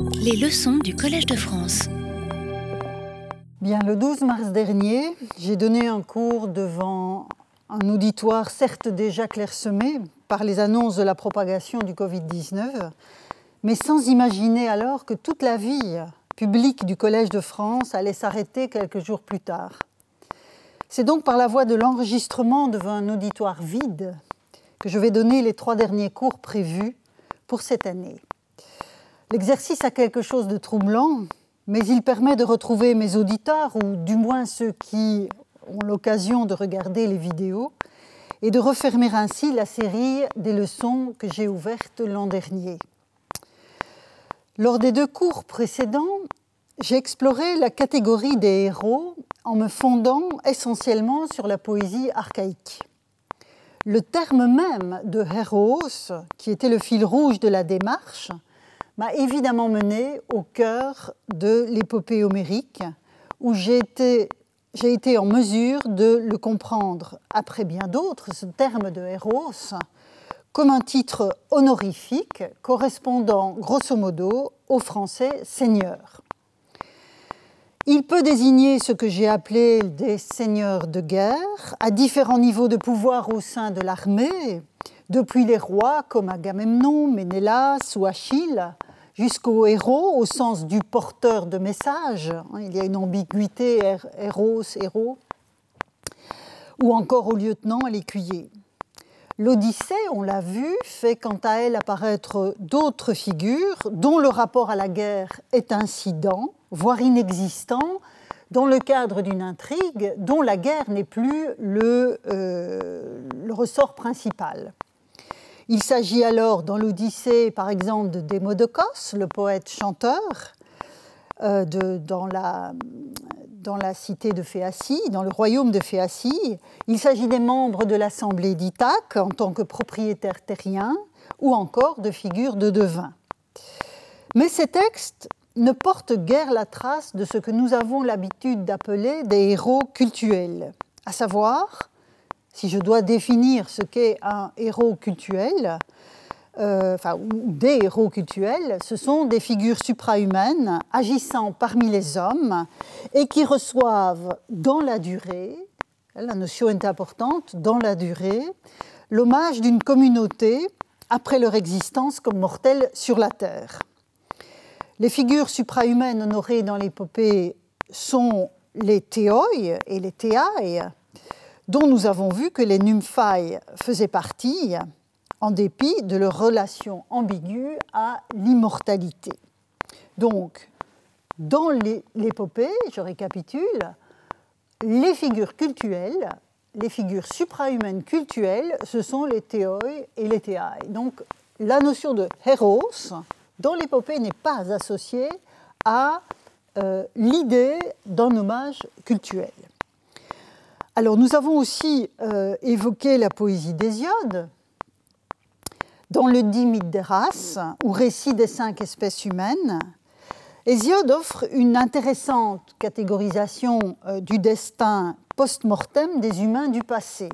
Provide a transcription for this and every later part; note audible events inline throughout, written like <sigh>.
Les leçons du Collège de France. Bien, le 12 mars dernier, j'ai donné un cours devant un auditoire certes déjà clairsemé par les annonces de la propagation du Covid-19, mais sans imaginer alors que toute la vie publique du Collège de France allait s'arrêter quelques jours plus tard. C'est donc par la voie de l'enregistrement devant un auditoire vide que je vais donner les trois derniers cours prévus pour cette année. L'exercice a quelque chose de troublant, mais il permet de retrouver mes auditeurs, ou du moins ceux qui ont l'occasion de regarder les vidéos, et de refermer ainsi la série des leçons que j'ai ouvertes l'an dernier. Lors des deux cours précédents, j'ai exploré la catégorie des héros en me fondant essentiellement sur la poésie archaïque. Le terme même de héros, qui était le fil rouge de la démarche, m'a évidemment mené au cœur de l'épopée homérique, où j'ai été, été, en mesure de le comprendre, après bien d'autres, ce terme de héros, comme un titre honorifique correspondant grosso modo au français seigneur. Il peut désigner ce que j'ai appelé des seigneurs de guerre à différents niveaux de pouvoir au sein de l'armée, depuis les rois comme Agamemnon, Ménélas ou Achille, jusqu'aux héros au sens du porteur de messages. Il y a une ambiguïté héros, héros, ou encore au lieutenant, à l'écuyer. L'Odyssée, on l'a vu, fait quant à elle apparaître d'autres figures dont le rapport à la guerre est incident, voire inexistant, dans le cadre d'une intrigue dont la guerre n'est plus le, euh, le ressort principal. Il s'agit alors dans l'Odyssée, par exemple, de Démodocos, le poète-chanteur, euh, dans, la, dans la cité de Phéacie, dans le royaume de Phéacie. Il s'agit des membres de l'assemblée d'Ithaque en tant que propriétaires terriens ou encore de figures de devins. Mais ces textes ne portent guère la trace de ce que nous avons l'habitude d'appeler des héros cultuels, à savoir si je dois définir ce qu'est un héros cultuel, euh, enfin, des héros cultuels, ce sont des figures suprahumaines agissant parmi les hommes et qui reçoivent dans la durée, la notion est importante, dans la durée, l'hommage d'une communauté après leur existence comme mortels sur la Terre. Les figures suprahumaines honorées dans l'épopée sont les théoi et les théaï, dont nous avons vu que les nymphailles faisaient partie, en dépit de leur relation ambiguë à l'immortalité. Donc, dans l'épopée, je récapitule, les figures cultuelles, les figures suprahumaines cultuelles, ce sont les théoi et les théaï. Donc, la notion de héros dans l'épopée n'est pas associée à euh, l'idée d'un hommage cultuel. Alors nous avons aussi euh, évoqué la poésie d'Hésiode dans le dit mythe des races ou récit des cinq espèces humaines. Hésiode offre une intéressante catégorisation euh, du destin post-mortem des humains du passé.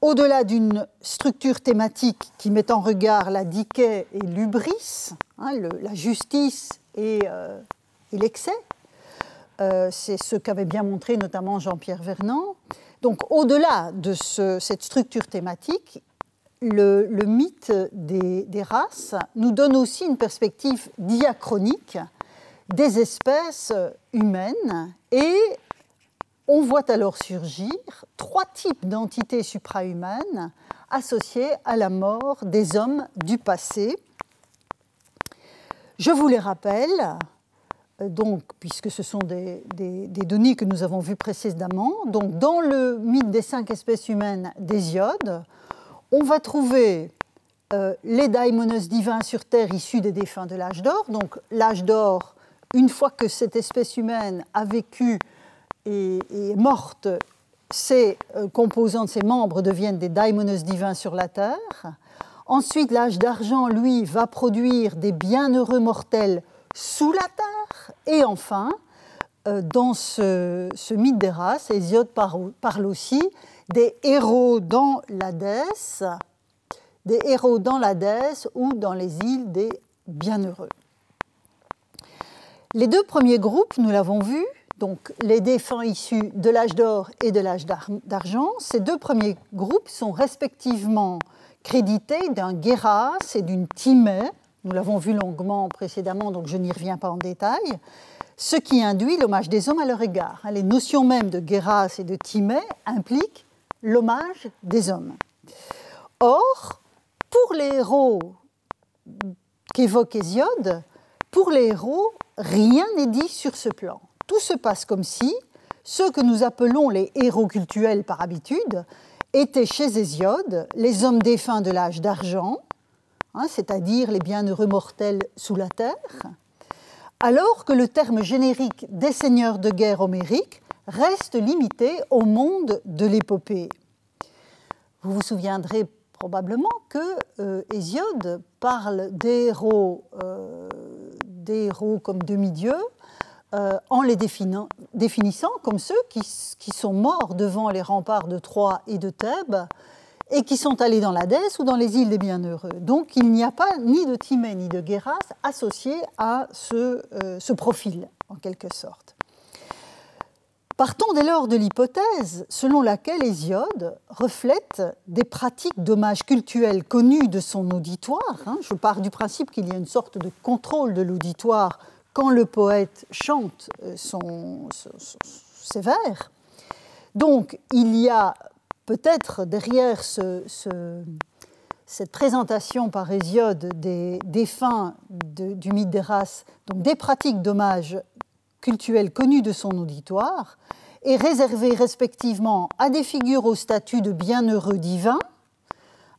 Au-delà d'une structure thématique qui met en regard la diké et l'ubris, hein, la justice euh, et l'excès, euh, c'est ce qu'avait bien montré notamment Jean-Pierre Vernant. Donc au-delà de cette structure thématique, le, mythe des, races nous donne aussi une perspective diachronique des espèces humaines et on voit alors surgir trois types d'entités suprahumaines associées à la mort des hommes du passé. Je vous les rappelle, donc, puisque ce sont des, données que nous avons vues précédemment, donc dans le mythe des cinq espèces humaines d'Hésiode, on va trouver euh, les daimonos divins sur Terre issus des défunts de l'âge d'or. Donc l'âge d'or, une fois que cette espèce humaine a vécu et, est morte, ses euh, composants, ses membres deviennent des daimonos divins sur la Terre. Ensuite, l'âge d'argent, lui, va produire des bienheureux mortels sous la terre. Et enfin, euh, dans ce, mythe des races, Hésiode parle aussi des héros dans l'Hadès, des héros dans l'Hadès ou dans les îles des bienheureux. Les deux premiers groupes, nous l'avons vu, donc les défunts issus de l'âge d'or et de l'âge d'argent, ces deux premiers groupes sont respectivement crédités d'un Guéras et d'une Timée. Nous l'avons vu longuement précédemment, donc je n'y reviens pas en détail. Ce qui induit l'hommage des hommes à leur égard. Les notions mêmes de Guéras et de Timée impliquent l'hommage des hommes. Or, pour les héros qu'évoque Hésiode, pour les héros, rien n'est dit sur ce plan. Tout se passe comme si ceux que nous appelons les héros cultuels par habitude étaient chez Hésiode les hommes défunts de l'âge d'argent, hein, c'est-à-dire les bienheureux mortels sous la terre, alors que le terme générique des seigneurs de guerre homériques reste limité au monde de l'épopée. Vous vous souviendrez probablement que euh, Hésiode parle des héros, euh, comme demi-dieux euh, en les définissant comme ceux qui, qui, sont morts devant les remparts de Troie et de Thèbes et qui sont allés dans l'Hadès ou dans les îles des Bienheureux. Donc il n'y a pas ni de Timée ni de Guéras associés à ce, ce profil, en quelque sorte. Partons dès lors de l'hypothèse selon laquelle Hésiode reflète des pratiques d'hommage cultuel connues de son auditoire. Hein. Je pars du principe qu'il y a une sorte de contrôle de l'auditoire quand le poète chante euh, son, ses vers. Donc il y a peut-être derrière cette présentation par Hésiode des, fins du mythe des races, donc des pratiques d'hommage cultuel connu de son auditoire, est réservé respectivement à des figures au statut de bienheureux divins,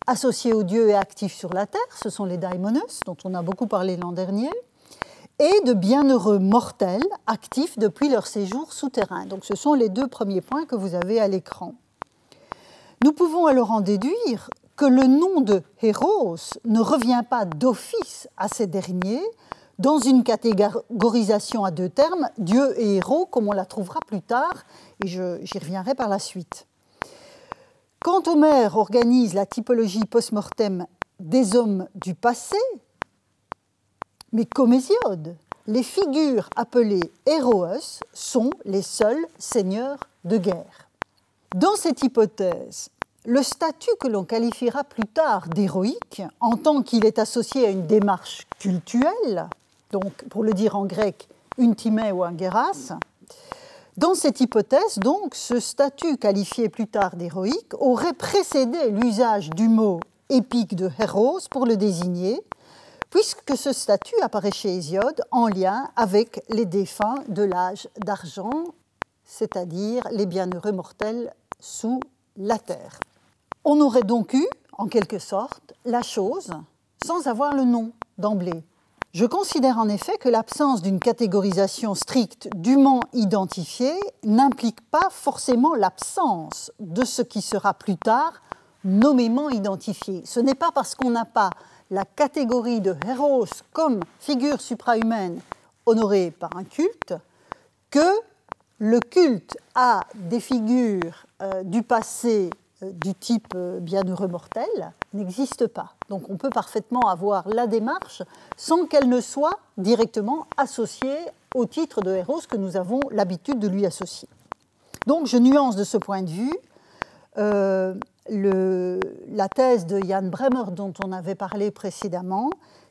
associés aux dieux et actifs sur la terre, ce sont les daimonos, dont on a beaucoup parlé l'an dernier, et de bienheureux mortels, actifs depuis leur séjour souterrain. Donc ce sont les deux premiers points que vous avez à l'écran. Nous pouvons alors en déduire que le nom de Héros ne revient pas d'office à ces derniers, dans une catégorisation à deux termes, Dieu et héros, comme on la trouvera plus tard, et j'y reviendrai par la suite. Quand Homère organise la typologie post-mortem des hommes du passé, mais comme Hésiode, les figures appelées héroës sont les seuls seigneurs de guerre. Dans cette hypothèse, le statut que l'on qualifiera plus tard d'héroïque, en tant qu'il est associé à une démarche cultuelle, donc pour le dire en grec, une timée ou un guéras. Dans cette hypothèse, donc, ce statut qualifié plus tard d'héroïque aurait précédé l'usage du mot épique de héros pour le désigner, puisque ce statut apparaît chez Hésiode en lien avec les défunts de l'âge d'argent, c'est-à-dire les bienheureux mortels sous la terre. On aurait donc eu, en quelque sorte, la chose sans avoir le nom d'emblée. Je considère en effet que l'absence d'une catégorisation stricte dûment identifiée n'implique pas forcément l'absence de ce qui sera plus tard nommément identifié. Ce n'est pas parce qu'on n'a pas la catégorie de héros comme figure suprahumaine honorée par un culte que le culte à des figures euh, du passé du type euh, bienheureux mortel n'existe pas. Donc on peut parfaitement avoir la démarche sans qu'elle ne soit directement associée au titre de héros que nous avons l'habitude de lui associer. Donc je nuance de ce point de vue euh, la thèse de Jan Bremer dont on avait parlé précédemment,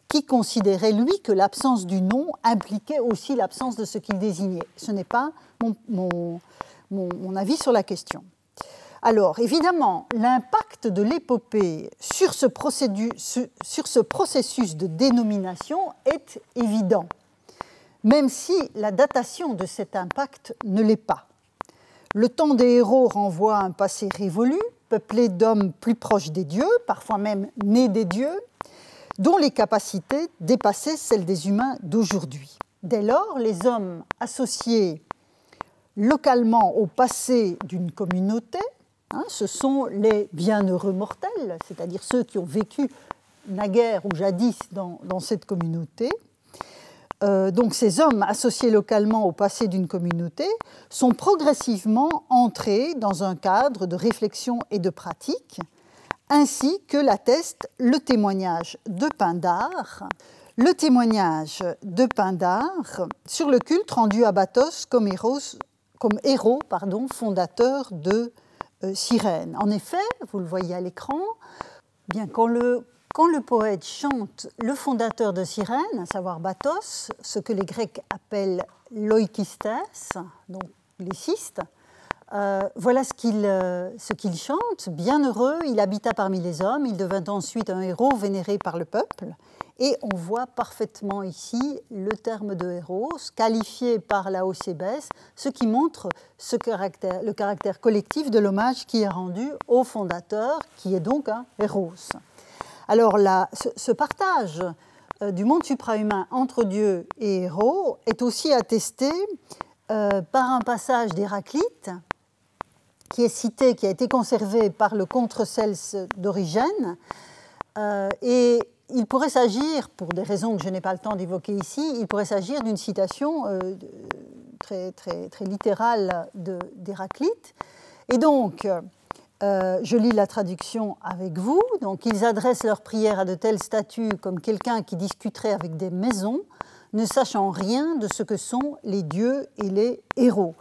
qui considérait, lui, que l'absence du nom impliquait aussi l'absence de ce qu'il désignait. Ce n'est pas mon avis sur la question. Alors, évidemment, l'impact de l'épopée sur, ce processus de dénomination est évident, même si la datation de cet impact ne l'est pas. Le temps des héros renvoie à un passé révolu, peuplé d'hommes plus proches des dieux, parfois même nés des dieux, dont les capacités dépassaient celles des humains d'aujourd'hui. Dès lors, les hommes associés localement au passé d'une communauté Hein, ce sont les bienheureux mortels, c'est-à-dire ceux qui ont vécu naguère ou jadis dans, cette communauté. Euh, donc ces hommes associés localement au passé d'une communauté sont progressivement entrés dans un cadre de réflexion et de pratique, ainsi que l'atteste le témoignage de Pindare, le témoignage de Pindare sur le culte rendu à Bathos comme héros, comme héros pardon, fondateur de euh, Cyrène. En effet, vous le voyez à l'écran, bien quand le, quand le poète chante le fondateur de Cyrène, à savoir Bathos, ce que les Grecs appellent loikistes, donc les cystes, euh, voilà ce qu'il euh, chante. Bien heureux, il habita parmi les hommes, il devint ensuite un héros vénéré par le peuple. Et on voit parfaitement ici le terme de héros, qualifié par la Océbès, ce qui montre caractère, le caractère collectif de l'hommage qui est rendu au fondateur, qui est donc un héros. Alors ce, partage euh, du monde suprahumain entre Dieu et héros est aussi attesté par un passage d'Héraclite, qui est cité, qui a été conservé par le contre-Cels d'origine. Euh, et il pourrait s'agir, pour des raisons que je n'ai pas le temps d'évoquer ici, il pourrait s'agir d'une citation euh, très, littérale d'Héraclite. Et donc, euh, je lis la traduction avec vous. Donc, ils adressent leurs prières à de tels statuts comme quelqu'un qui discuterait avec des maisons, ne sachant rien de ce que sont les dieux et les héros.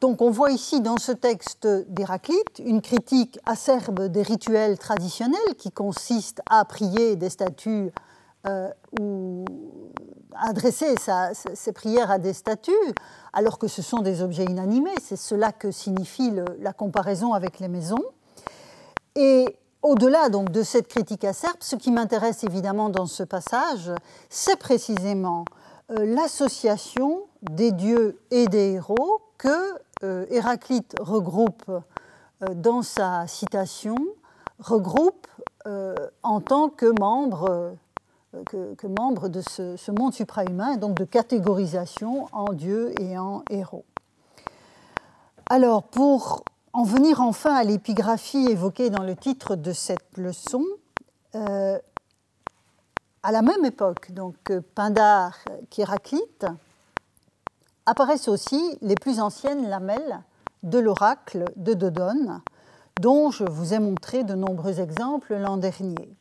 Donc on voit ici dans ce texte d'Héraclite une critique acerbe des rituels traditionnels qui consistent à prier des statues euh, ou adresser ses prières à des statues alors que ce sont des objets inanimés. C'est cela que signifie la comparaison avec les maisons. Et au-delà donc de cette critique acerbe, ce qui m'intéresse évidemment dans ce passage, c'est précisément euh, l'association des dieux et des héros que Héraclite regroupe euh, dans sa citation, regroupe euh, en tant que membre, que, membre de ce, monde suprahumain, donc de catégorisation en dieu et en héros. Alors, pour en venir enfin à l'épigraphie évoquée dans le titre de cette leçon, à la même époque, donc Pindare qu'Héraclite, apparaissent aussi les plus anciennes lamelles de l'oracle de Dodone, dont je vous ai montré de nombreux exemples l'an dernier.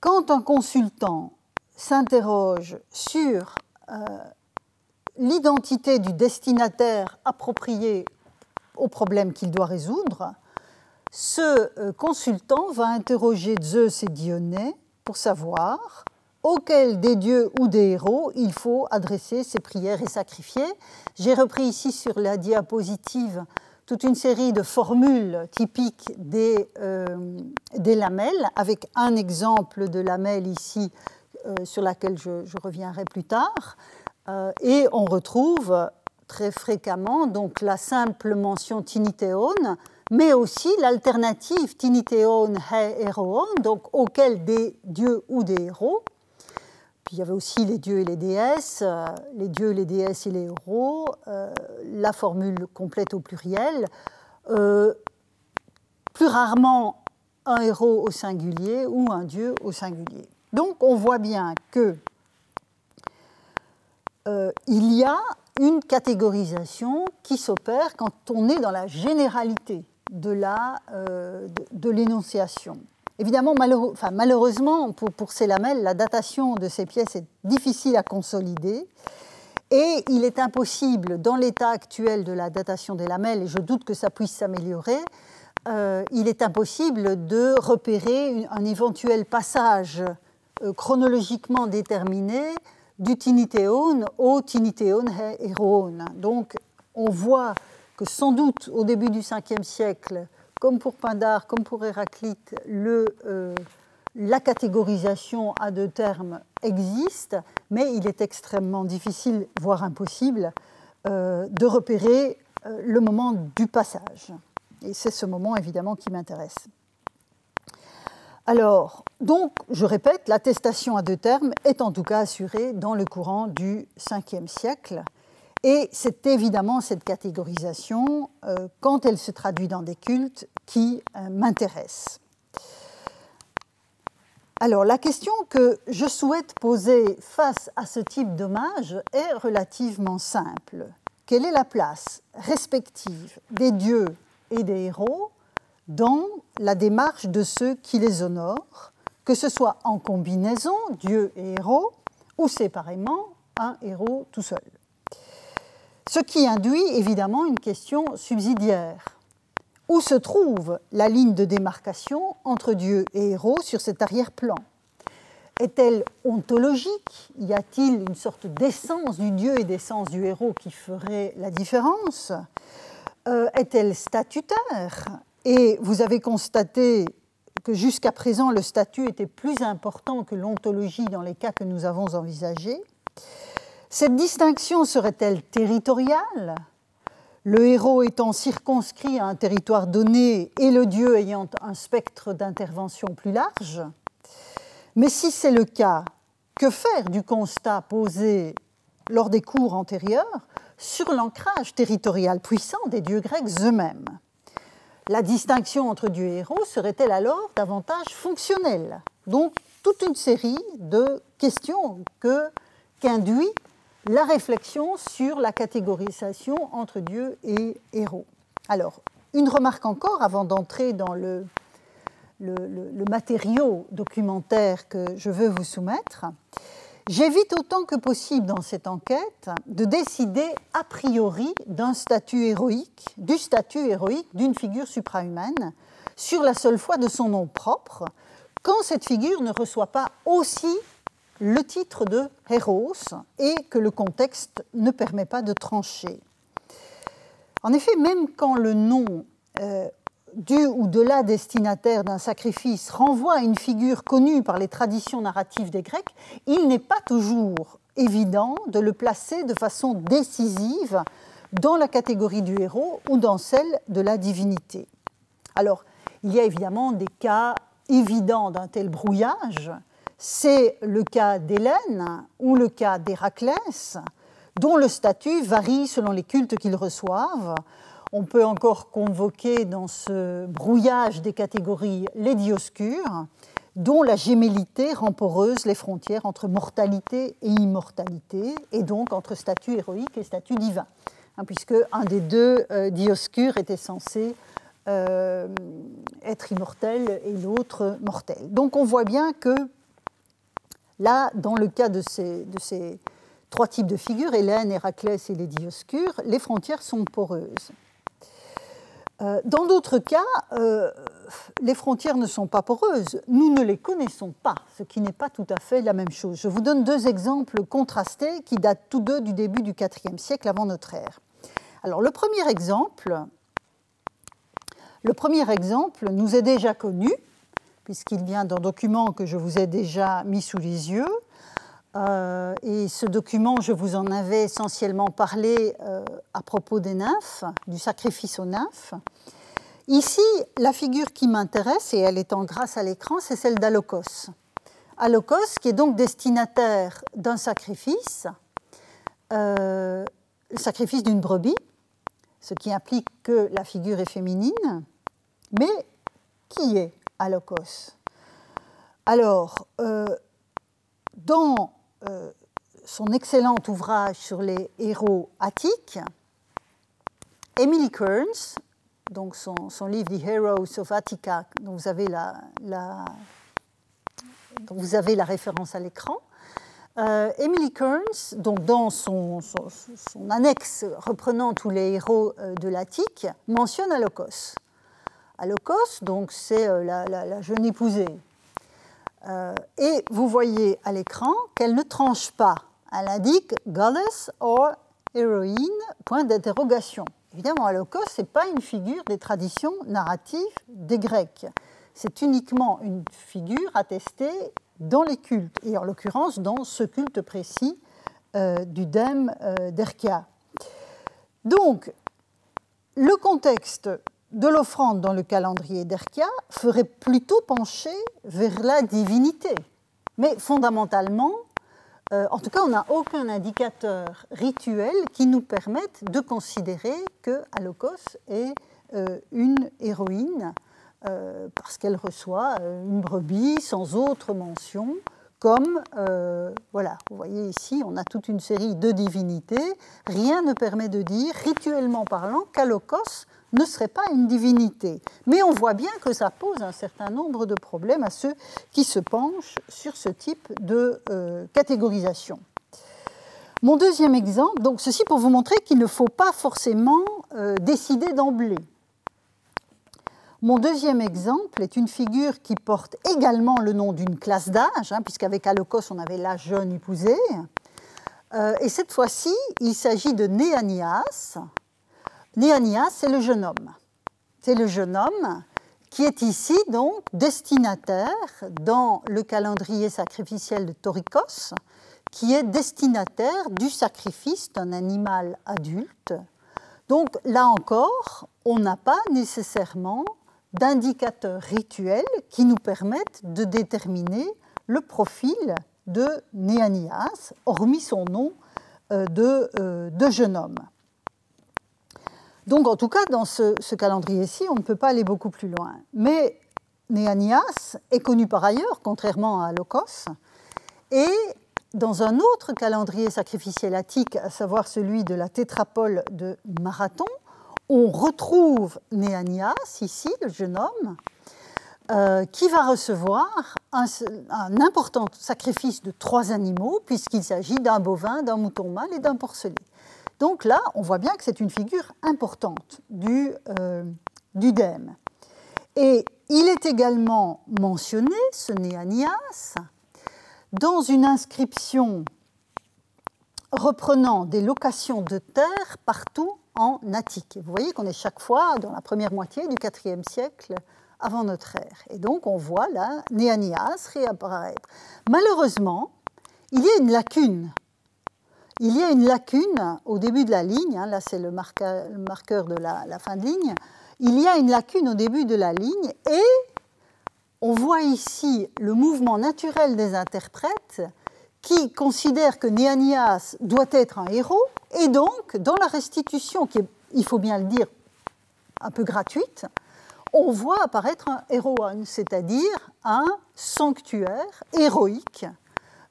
Quand un consultant s'interroge sur euh, l'identité du destinataire approprié au problème qu'il doit résoudre, ce euh, consultant va interroger Zeus et Dionée pour savoir auquel des dieux ou des héros il faut adresser ses prières et sacrifier. J'ai repris ici sur la diapositive toute une série de formules typiques des, euh, lamelles, avec un exemple de lamelle ici euh, sur laquelle je, reviendrai plus tard. Euh, et on retrouve très fréquemment donc la simple mention tinitéone, mais aussi l'alternative tinitéone he héroon, donc auquel des dieux ou des héros il y avait aussi les dieux et les déesses, euh, les dieux, les déesses et les héros, euh, la formule complète au pluriel, euh, plus rarement un héros au singulier ou un dieu au singulier. Donc on voit bien que il y a une catégorisation qui s'opère quand on est dans la généralité de l'énonciation. Évidemment, malheureusement, pour, ces lamelles, la datation de ces pièces est difficile à consolider. Et il est impossible, dans l'état actuel de la datation des lamelles, et je doute que ça puisse s'améliorer, euh, il est impossible de repérer un éventuel passage euh, chronologiquement déterminé du tinitéon au tinitéon héroon. Donc on voit que sans doute au début du 5e siècle, comme pour Pindare, comme pour Héraclite, euh, la catégorisation à deux termes existe, mais il est extrêmement difficile, voire impossible, euh, de repérer euh, le moment du passage. Et c'est ce moment évidemment qui m'intéresse. Alors, donc, je répète, l'attestation à deux termes est en tout cas assurée dans le courant du 5e siècle. Et c'est évidemment cette catégorisation, euh, quand elle se traduit dans des cultes, qui euh, m'intéresse. Alors la question que je souhaite poser face à ce type d'hommage est relativement simple. Quelle est la place respective des dieux et des héros dans la démarche de ceux qui les honorent, que ce soit en combinaison, Dieu et héros, ou séparément, un héros tout seul? Ce qui induit évidemment une question subsidiaire. Où se trouve la ligne de démarcation entre Dieu et héros sur cet arrière-plan? Est-elle ontologique? Y a-t-il une sorte d'essence du Dieu et d'essence du héros qui ferait la différence? Euh, Est-elle statutaire? Et vous avez constaté que jusqu'à présent le statut était plus important que l'ontologie dans les cas que nous avons envisagés. Cette distinction serait-elle territoriale? Le héros étant circonscrit à un territoire donné et le dieu ayant un spectre d'intervention plus large? Mais si c'est le cas, que faire du constat posé lors des cours antérieurs sur l'ancrage territorial puissant des dieux grecs eux-mêmes? La distinction entre Dieu et héros serait-elle alors davantage fonctionnelle? Donc, toute une série de questions qu'induit la réflexion sur la catégorisation entre Dieu et héros. Alors, une remarque encore avant d'entrer dans le, le, matériau documentaire que je veux vous soumettre. J'évite autant que possible dans cette enquête de décider a priori d'un statut héroïque, du statut héroïque d'une figure suprahumaine, sur la seule foi de son nom propre, quand cette figure ne reçoit pas aussi le titre de héros et que le contexte ne permet pas de trancher. En effet, même quand le nom euh, du ou de la destinataire d'un sacrifice renvoie à une figure connue par les traditions narratives des Grecs, il n'est pas toujours évident de le placer de façon décisive dans la catégorie du héros ou dans celle de la divinité. Alors, il y a évidemment des cas évidents d'un tel brouillage. C'est le cas d'Hélène ou le cas d'Héraclès, dont le statut varie selon les cultes qu'ils reçoivent on peut encore convoquer dans ce brouillage des catégories les dioscures, dont la gémellité rend poreuse les frontières entre mortalité et immortalité, et donc entre statut héroïque et statut divin, hein, puisque un des deux euh, dioscures était censé euh, être immortel et l'autre mortel. Donc on voit bien que là, dans le cas de ces, trois types de figures, Hélène, Héraclès et les dioscures, les frontières sont poreuses. Euh, dans d'autres cas, euh, les frontières ne sont pas poreuses. Nous ne les connaissons pas, ce qui n'est pas tout à fait la même chose. Je vous donne deux exemples contrastés qui datent tous deux du début du IVe siècle avant notre ère. Alors, le premier exemple, le premier exemple nous est déjà connu, puisqu'il vient d'un document que je vous ai déjà mis sous les yeux. Euh, et ce document, je vous en avais essentiellement parlé euh, à propos des nymphes, du sacrifice aux nymphes. Ici, la figure qui m'intéresse, et elle est en grâce à l'écran, c'est celle d'Alocos. Alocos, qui est donc destinataire d'un sacrifice, euh, le sacrifice d'une brebis, ce qui implique que la figure est féminine. Mais qui est Alocos Alors, dans euh, son excellent ouvrage sur les héros attiques, Emily Kearns, donc son, livre The Heroes of Attica, dont vous avez la, vous avez la référence à l'écran, euh, Emily Kearns, donc dans son, annexe reprenant tous les héros euh, de l'Attique, mentionne Alocos. Alocos, donc c'est la, la, jeune épousée euh, et vous voyez à l'écran qu'elle ne tranche pas. Elle indique goddess or héroïne, point d'interrogation. Évidemment, Alokos, ce n'est pas une figure des traditions narratives des Grecs. C'est uniquement une figure attestée dans les cultes, et en l'occurrence dans ce culte précis euh, du dème euh, d'Erkia. Donc, le contexte de l'offrande dans le calendrier d'Erkia ferait plutôt pencher vers la divinité. Mais fondamentalement, euh, en tout cas, on n'a aucun indicateur rituel qui nous permette de considérer que Alokos est euh, une héroïne euh, parce qu'elle reçoit une brebis sans autre mention comme, voilà, vous voyez ici, on a toute une série de divinités. Rien ne permet de dire, rituellement parlant, qu'Alokos ne serait pas une divinité. Mais on voit bien que ça pose un certain nombre de problèmes à ceux qui se penchent sur ce type de euh, catégorisation. Mon deuxième exemple, donc ceci pour vous montrer qu'il ne faut pas forcément euh, décider d'emblée. Mon deuxième exemple est une figure qui porte également le nom d'une classe d'âge, hein, puisqu'avec Alokos on avait l'âge jeune épousé. Euh, et cette fois-ci, il s'agit de Néanias. Néanias, c'est le jeune homme. C'est le jeune homme qui est ici donc destinataire dans le calendrier sacrificiel de Torikos, qui est destinataire du sacrifice d'un animal adulte. Donc là encore, on n'a pas nécessairement d'indicateurs rituels qui nous permettent de déterminer le profil de Néanias, hormis son nom euh, euh, de, jeune homme. Donc en tout cas, dans ce, calendrier-ci, on ne peut pas aller beaucoup plus loin. Mais Néanias est connu par ailleurs, contrairement à Locos, et dans un autre calendrier sacrificiel attique, à savoir celui de la tétrapole de Marathon, on retrouve Néanias, ici, le jeune homme, euh, qui va recevoir un, important sacrifice de trois animaux, puisqu'il s'agit d'un bovin, d'un mouton mâle et d'un porcelet. Donc là, on voit bien que c'est une figure importante du, euh, dème. Et il est également mentionné, ce Néanias, dans une inscription reprenant des locations de terre partout en Attique. Vous voyez qu'on est chaque fois dans la première moitié du IVe siècle avant notre ère. Et donc on voit là Néanias réapparaître. Malheureusement, il y a une lacune. Il y a une lacune au début de la ligne, hein, là c'est le marqueur, de la, fin de ligne, il y a une lacune au début de la ligne et on voit ici le mouvement naturel des interprètes qui considèrent que Néanias doit être un héros, et donc, dans la restitution, qui est, il faut bien le dire, un peu gratuite, on voit apparaître un héroïne, c'est-à-dire un sanctuaire héroïque,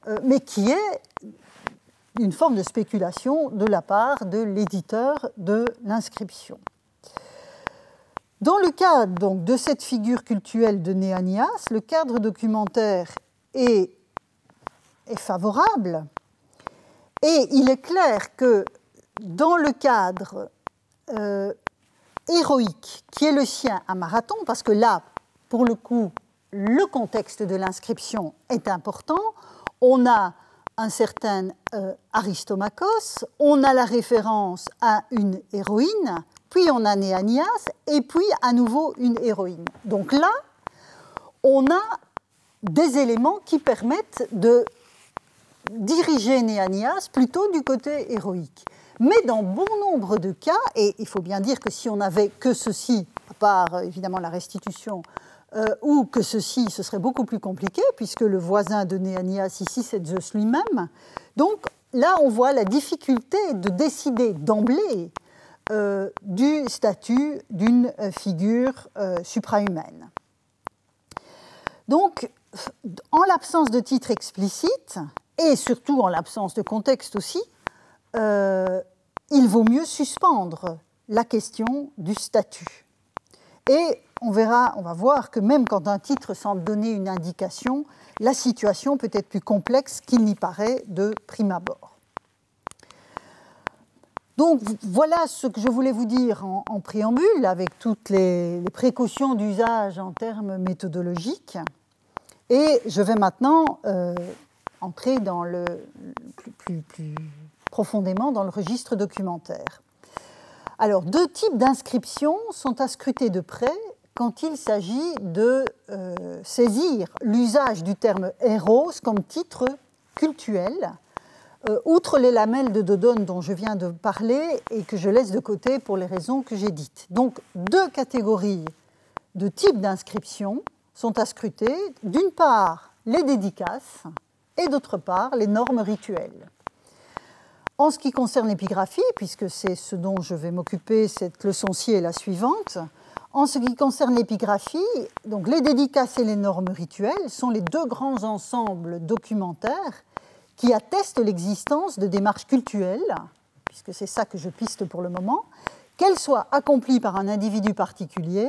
euh, mais qui est une forme de spéculation de la part de l'éditeur de l'inscription. Dans le cadre donc, de cette figure cultuelle de Néanias, le cadre documentaire est est favorable. Et il est clair que dans le cadre euh, héroïque qui est le sien à Marathon, parce que là, pour le coup, le contexte de l'inscription est important, on a un certain euh, Aristomachos, on a la référence à une héroïne, puis on a Néanias, et puis à nouveau une héroïne. Donc là, on a des éléments qui permettent de diriger Néanias plutôt du côté héroïque. Mais dans bon nombre de cas, et il faut bien dire que si on n'avait que ceci, à part euh, évidemment la restitution, euh, ou que ceci, ce serait beaucoup plus compliqué, puisque le voisin de Néanias ici, c'est Zeus lui-même. Donc là, on voit la difficulté de décider d'emblée euh, du statut d'une figure suprahumaine. Donc, en l'absence de titre explicite, et surtout en l'absence de contexte aussi, euh, il vaut mieux suspendre la question du statut. Et on verra, on va voir que même quand un titre semble donner une indication, la situation peut être plus complexe qu'il n'y paraît de prime abord. Donc voilà ce que je voulais vous dire en, préambule, avec toutes les, précautions d'usage en termes méthodologiques. Et je vais maintenant euh, entrer dans le, plus, profondément dans le registre documentaire. Alors, deux types d'inscriptions sont à scruter de près quand il s'agit de euh, saisir l'usage du terme héros comme titre cultuel, euh, outre les lamelles de Dodone dont je viens de parler et que je laisse de côté pour les raisons que j'ai dites. Donc, deux catégories de types d'inscriptions sont à scruter. D'une part, les dédicaces, et d'autre part les normes rituelles. En ce qui concerne l'épigraphie, puisque c'est ce dont je vais m'occuper, cette leçon-ci est la suivante, En ce qui concerne l'épigraphie, donc les dédicaces et les normes rituelles sont les deux grands ensembles documentaires qui attestent l'existence de démarches cultuelles, puisque c'est ça que je piste pour le moment, qu'elles soient accomplies par un individu particulier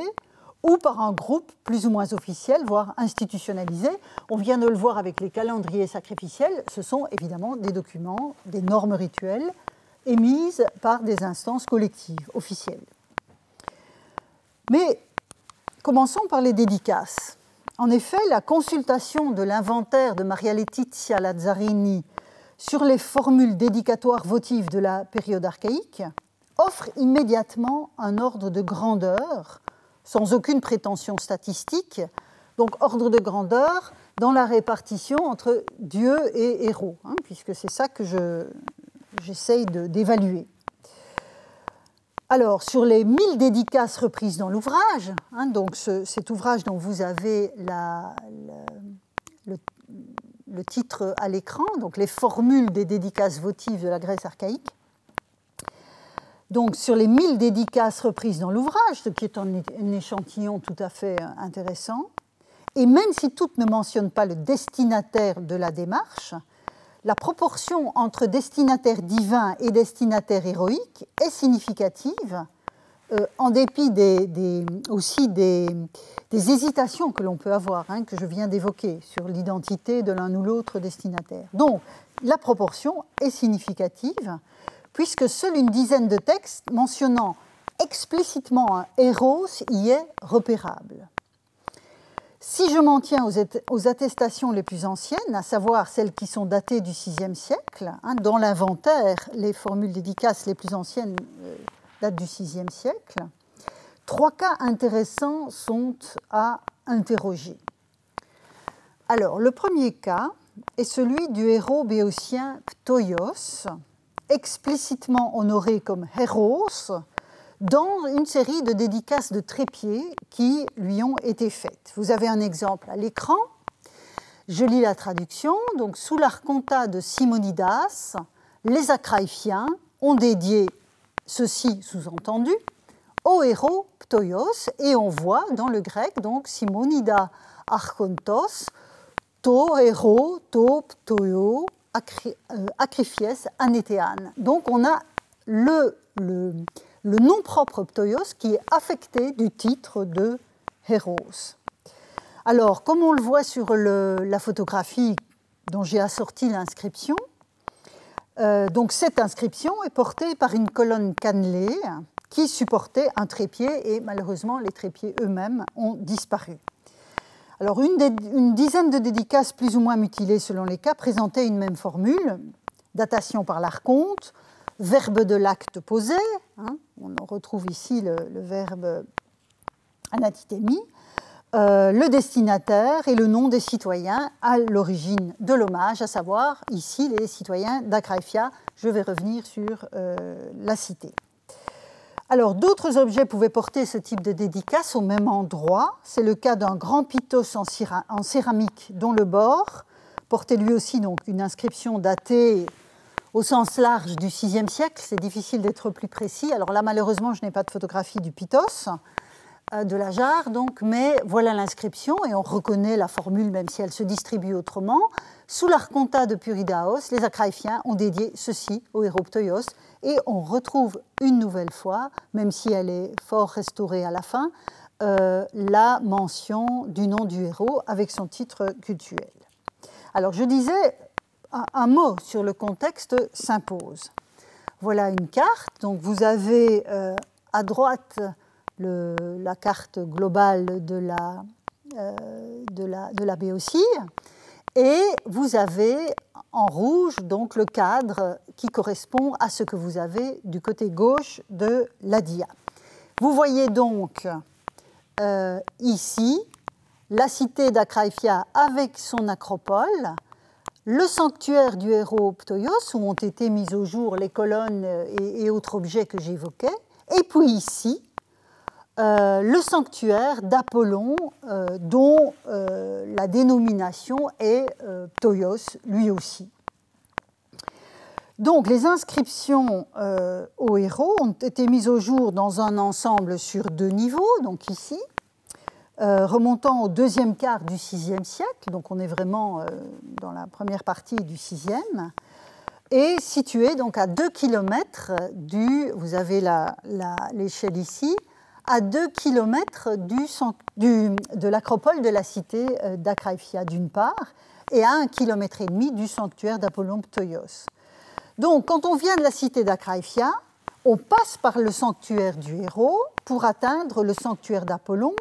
ou par un groupe plus ou moins officiel, voire institutionnalisé. On vient de le voir avec les calendriers sacrificiels, ce sont évidemment des documents, des normes rituelles émises par des instances collectives officielles. Mais commençons par les dédicaces. En effet, la consultation de l'inventaire de Maria Letizia Lazzarini sur les formules dédicatoires votives de la période archaïque offre immédiatement un ordre de grandeur, sans aucune prétention statistique, donc ordre de grandeur dans la répartition entre Dieu et héros, hein, puisque c'est ça que j'essaye d'évaluer. Alors, sur les 1000 dédicaces reprises dans l'ouvrage, hein, donc cet ouvrage dont vous avez le, titre à l'écran, donc les formules des dédicaces votives de la Grèce archaïque, donc sur les 1000 dédicaces reprises dans l'ouvrage, ce qui est un, échantillon tout à fait intéressant, et même si toutes ne mentionnent pas le destinataire de la démarche, la proportion entre destinataire divin et destinataire héroïque est significative, euh, en dépit aussi des, hésitations que l'on peut avoir, hein, que je viens d'évoquer, sur l'identité de l'un ou l'autre destinataire. Donc, la proportion est significative, puisque seule une dizaine de textes mentionnant explicitement un héros y est repérable. Si je m'en tiens aux, attestations les plus anciennes, à savoir celles qui sont datées du VIe siècle, hein, dans l'inventaire, les formules dédicaces les plus anciennes euh, datent du VIe siècle, trois cas intéressants sont à interroger. Alors, le premier cas est celui du héros béotien Ptoios, explicitement honoré comme héros dans une série de dédicaces de trépieds qui lui ont été faites. Vous avez un exemple à l'écran. Je lis la traduction. Donc, sous l'arconta de Simonidas, les Acraïfiens ont dédié ceci sous-entendu au héros Ptoios et on voit dans le grec donc Simonida archontos to héros to ptoio euh, acrifies anétéan. Donc on a le, le nom propre Ptoios qui est affecté du titre de Héros. Alors, comme on le voit sur la photographie dont j'ai assorti l'inscription, euh, cette inscription est portée par une colonne cannelée qui supportait un trépied et malheureusement les trépieds eux-mêmes ont disparu. Alors une, une, dizaine de dédicaces plus ou moins mutilées selon les cas présentaient une même formule, datation par l'archonte, verbe de l'acte posé, hein, on retrouve ici le, verbe anatitémie, euh, le destinataire et le nom des citoyens à l'origine de l'hommage, à savoir ici les citoyens d'Acraïfia. Je vais revenir sur euh, la cité. Alors, d'autres objets pouvaient porter ce type de dédicace au même endroit. C'est le cas d'un grand pitos en, céramique dont le bord portait lui aussi une inscription datée au sens large du VIe siècle. C'est difficile d'être plus précis. Alors là, malheureusement, je n'ai pas de photographie du Pitos, euh, de la jarre, donc, mais voilà l'inscription et on reconnaît la formule, même si elle se distribue autrement. Sous l'archonta de Puridaos, les Acraïfiens ont dédié ceci au héros Ptoios et on retrouve une nouvelle fois, même si elle est fort restaurée à la fin, euh, la mention du nom du héros avec son titre cultuel. Alors je disais, un mot sur le contexte s'impose. Voilà une carte. Donc vous avez euh, à droite la carte globale de la, euh, de et vous avez en rouge donc le cadre qui correspond à ce que vous avez du côté gauche de la dia. Vous voyez donc euh, ici la cité d'Acraïfia avec son acropole le sanctuaire du héros Ptoios, où ont été mis au jour les colonnes et, autres objets que j'évoquais, et puis ici, euh, le sanctuaire d'Apollon, euh, dont euh, la dénomination est Ptoios lui aussi. Donc les inscriptions aux héros ont été mises au jour dans un ensemble sur deux niveaux, donc ici, euh, remontant au deuxième quart du VIe siècle, donc on est vraiment dans la première partie du VIe, et situé donc à 2 km du, vous avez l'échelle ici, à 2 km de l'acropole de la cité euh, d'Akraïfia d'une part, et à 1 km et demi du sanctuaire d'Apollon Ptoios. Donc quand on vient de la cité d'Akraïfia, on passe par le sanctuaire du héros pour atteindre le sanctuaire d'Apollon,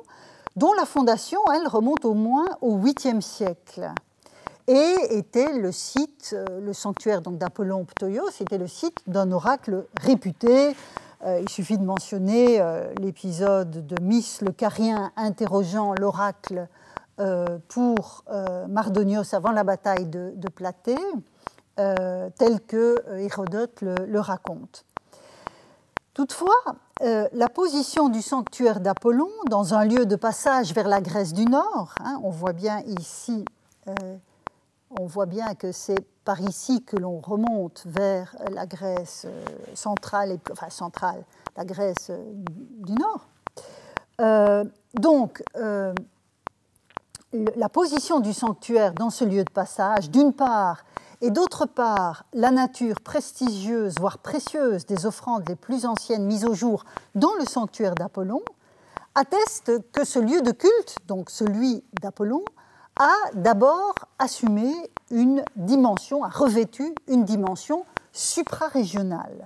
dont la fondation, elle, remonte au moins au 8e siècle et était le site, euh, le sanctuaire d'Apollon Ptoios, était le site d'un oracle réputé. Euh, il suffit de mentionner euh, l'épisode de Miss le Carien interrogeant l'oracle pour Mardonios avant la bataille de, Platée, tel que Hérodote le, raconte. Toutefois, la position du sanctuaire d'Apollon dans un lieu de passage vers la Grèce du Nord, hein, on voit bien ici on voit bien que c'est par ici que l'on remonte vers la Grèce euh, centrale, enfin centrale, la Grèce euh, du Nord. Euh, donc, la position du sanctuaire dans ce lieu de passage, d'une part, et d'autre part, la nature prestigieuse, voire précieuse des offrandes les plus anciennes mises au jour dans le sanctuaire d'Apollon, attestent que ce lieu de culte, donc celui d'Apollon, a d'abord assumé une dimension, a revêtu une dimension suprarégionale.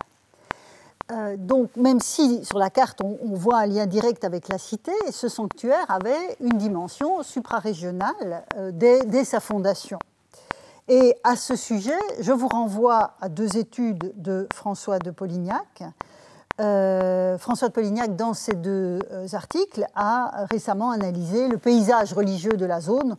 Euh, donc, même si sur la carte on, voit un lien direct avec la cité, ce sanctuaire avait une dimension suprarégionale euh, dès, sa fondation. Et à ce sujet, je vous renvoie à deux études de François de Polignac. Euh, François de Polignac, dans ces deux articles, a récemment analysé le paysage religieux de la zone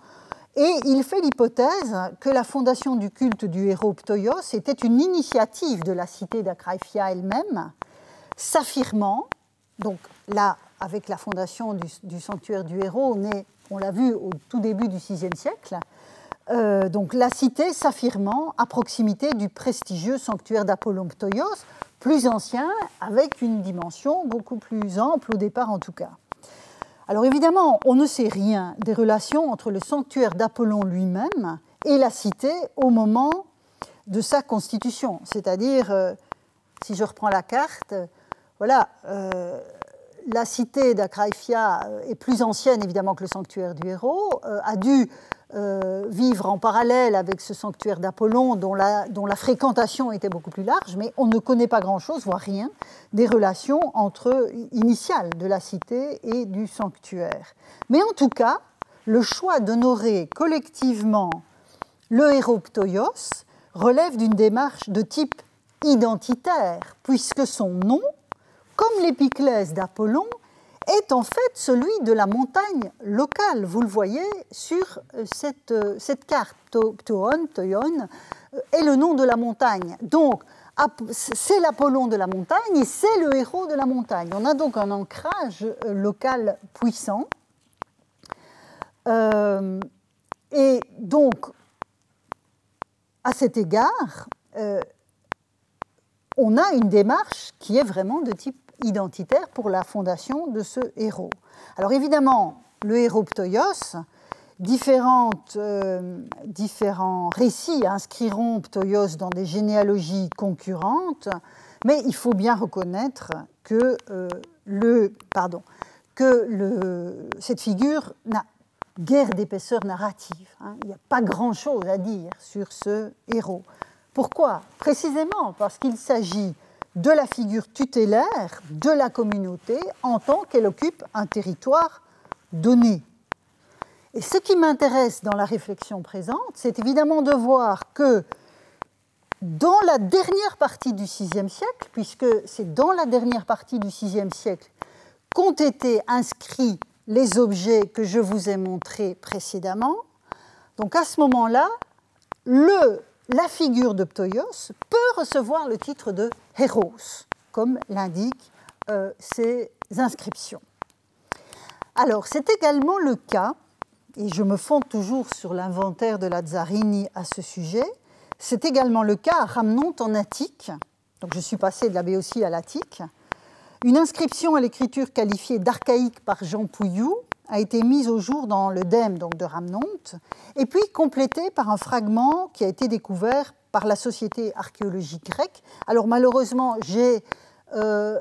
et il fait l'hypothèse que la fondation du culte du héros Ptoios était une initiative de la cité d'Akraïfia elle-même, s'affirmant, donc là, avec la fondation du, sanctuaire du héros, on, on l'a vu au tout début du VIe siècle, euh, donc la cité s'affirmant à proximité du prestigieux sanctuaire d'Apollon Ptoios, plus ancien, avec une dimension beaucoup plus ample au départ en tout cas. Alors évidemment, on ne sait rien des relations entre le sanctuaire d'Apollon lui-même et la cité au moment de sa constitution. C'est-à-dire, euh, si je reprends la carte, voilà, euh, la cité d'Acraïfia est plus ancienne évidemment que le sanctuaire du héros, a dû euh, vivre en parallèle avec ce sanctuaire d'Apollon dont la, fréquentation était beaucoup plus large, mais on ne connaît pas grand-chose, voire rien, des relations entre, initiales de la cité et du sanctuaire. Mais en tout cas, le choix d'honorer collectivement le héros Ptoios relève d'une démarche de type identitaire, puisque son nom, comme l'épiclèse d'Apollon, est en fait celui de la montagne locale. Vous le voyez sur euh, cette, euh, cette carte. Ptoon, Toyon, euh, est le nom de la montagne. Donc, c'est l'Apollon de la montagne et c'est le héros de la montagne. On a donc un ancrage local puissant. et donc, à cet égard, on a une démarche qui est vraiment de type identitaire pour la fondation de ce héros. Alors évidemment, le héros Ptoios, euh, différents récits inscriront Ptoios dans des généalogies concurrentes, mais il faut bien reconnaître que, euh, cette figure n'a guère d'épaisseur narrative. Hein. Il n'y a pas grand-chose à dire sur ce héros. Pourquoi? Précisément parce qu'il s'agit de la figure tutélaire de la communauté en tant qu'elle occupe un territoire donné. Et ce qui m'intéresse dans la réflexion présente, c'est évidemment de voir que dans la dernière partie du VIe siècle, puisque c'est dans la dernière partie du VIe siècle qu'ont été inscrits les objets que je vous ai montrés précédemment, donc à ce moment-là, la figure de Ptoios peut recevoir le titre de héros, comme l'indiquent euh, ces inscriptions. Alors, c'est également le cas, et je me fonde toujours sur l'inventaire de Lazzarini à ce sujet, C'est également le cas à Ramnonte en Attique. Donc je suis passé de la Béotie à l'Attique. Une inscription à l'écriture qualifiée d'archaïque par Jean Pouillou a été mise au jour dans le DEM donc de Ramnonte, et puis complétée par un fragment qui a été découvert par la Société archéologique grecque. Alors malheureusement, j'ai euh,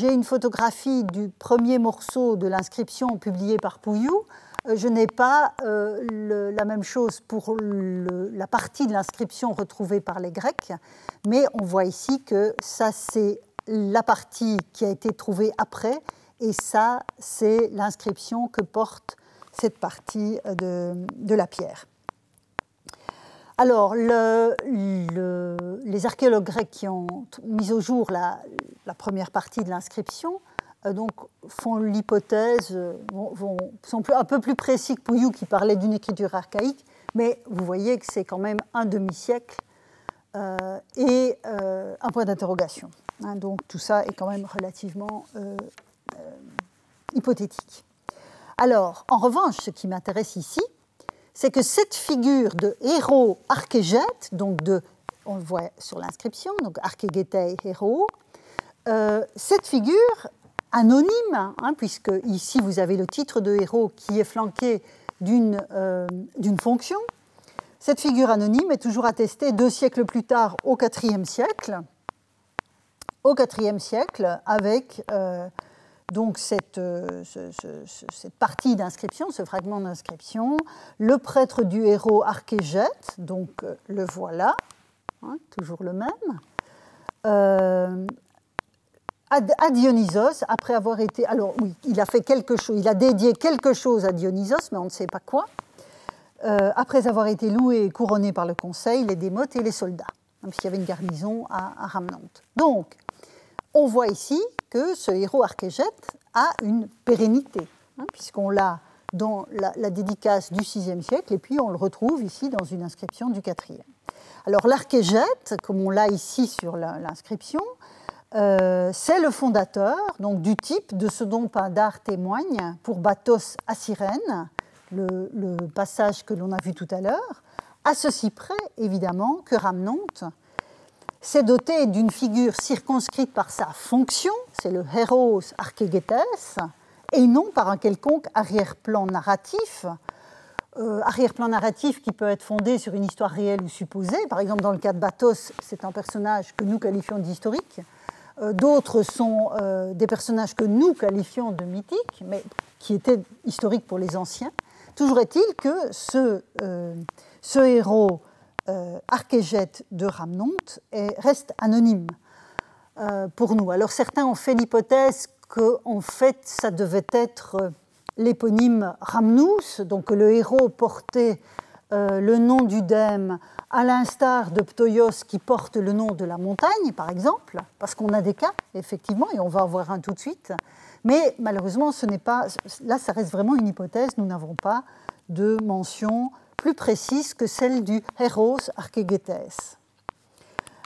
une photographie du premier morceau de l'inscription publiée par Pouillou. Euh, je n'ai pas euh, la même chose pour la partie de l'inscription retrouvée par les Grecs, mais on voit ici que ça c'est la partie qui a été trouvée après, et ça, c'est l'inscription que porte cette partie de, la pierre. Alors, les archéologues grecs qui ont mis au jour la, première partie de l'inscription euh, donc, font l'hypothèse, sont un peu plus précis que Pouillou qui parlait d'une écriture archaïque, mais vous voyez que c'est quand même un demi-siècle euh, et euh, un point d'interrogation. Hein, donc tout ça est quand même relativement euh, hypothétique. Alors, en revanche, ce qui m'intéresse ici, c'est que cette figure de héros archégète, donc de, on le voit sur l'inscription, donc archégétei héros, cette figure anonyme, hein, puisque ici vous avez le titre de héros qui est flanqué d'une fonction, cette figure anonyme est toujours attestée deux siècles plus tard, au IVe siècle, au IVe siècle, avec euh, donc cette, euh, cette partie d'inscription, ce fragment d'inscription, le prêtre du héros Archégète, donc euh, le voilà, hein, toujours le même, à Dionysos, après avoir été. Alors oui, il a fait quelque chose, il a dédié quelque chose à Dionysos, mais on ne sait pas quoi. Euh, après avoir été loué et couronné par le conseil, les démotes et les soldats, hein, puisqu'il y avait une garnison à, Ramnante. Donc, on voit ici que ce héros archégète a une pérennité, hein, puisqu'on l'a dans la, dédicace du VIe siècle, et puis on le retrouve ici dans une inscription du IVe. Alors l'archégète, comme on l'a ici sur l'inscription, euh, c'est le fondateur donc, du type de ce dont Pindar témoigne pour Bathos à Cyrène, le, passage que l'on a vu tout à l'heure, à ceci près, évidemment, que Ramnonte s'est doté d'une figure circonscrite par sa fonction, c'est le héros archégétes, et non par un quelconque arrière-plan narratif, euh, arrière-plan narratif qui peut être fondé sur une histoire réelle ou supposée. Par exemple, dans le cas de Bathos, c'est un personnage que nous qualifions d'historique. Euh, d'autres sont euh, des personnages que nous qualifions de mythiques, mais qui étaient historiques pour les anciens. Toujours est-il que ce, euh, héros euh, archégète de Ramnonte reste anonyme euh, pour nous. Alors certains ont fait l'hypothèse qu'en fait ça devait être l'éponyme Ramnous, donc le héros portait le nom du dème, à l'instar de Ptoyos qui porte le nom de la montagne, par exemple, parce qu'on a des cas, effectivement, et on va en voir un tout de suite. Mais malheureusement, ce n'est pas. Là, ça reste vraiment une hypothèse. Nous n'avons pas de mention plus précise que celle du Héros archégétès.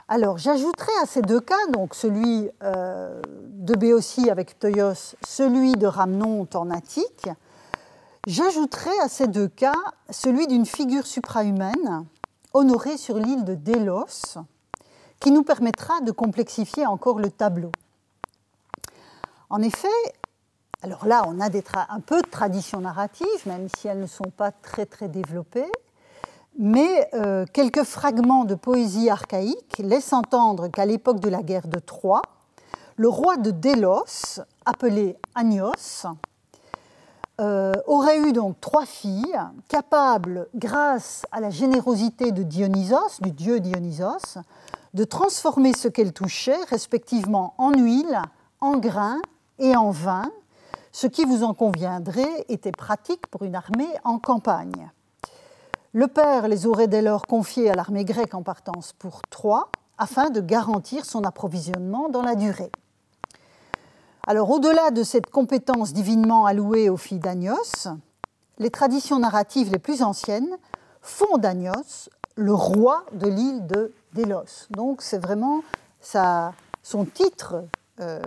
Alors, j'ajouterai à ces deux cas, donc celui euh, de Béotie avec Ptoyos, celui de Ramnonte en Attique, j'ajouterai à ces deux cas celui d'une figure suprahumaine honorée sur l'île de Délos, qui nous permettra de complexifier encore le tableau. En effet, alors là, on a un peu de tradition narrative, même si elles ne sont pas très très développées, mais euh, quelques fragments de poésie archaïque laissent entendre qu'à l'époque de la guerre de Troie, le roi de Délos, appelé Agnos, euh, aurait eu donc trois filles capables, grâce à la générosité de Dionysos, du dieu Dionysos, de transformer ce qu'elles touchaient respectivement en huile, en grains et en vin, ce qui, vous en conviendrez, était pratique pour une armée en campagne. Le père les aurait dès lors confiés à l'armée grecque en partance pour Troie, afin de garantir son approvisionnement dans la durée. Alors, au-delà de cette compétence divinement allouée aux filles d'Agnos, les traditions narratives les plus anciennes font d'Agnos le roi de l'île de Délos. Donc, c'est vraiment son titre euh,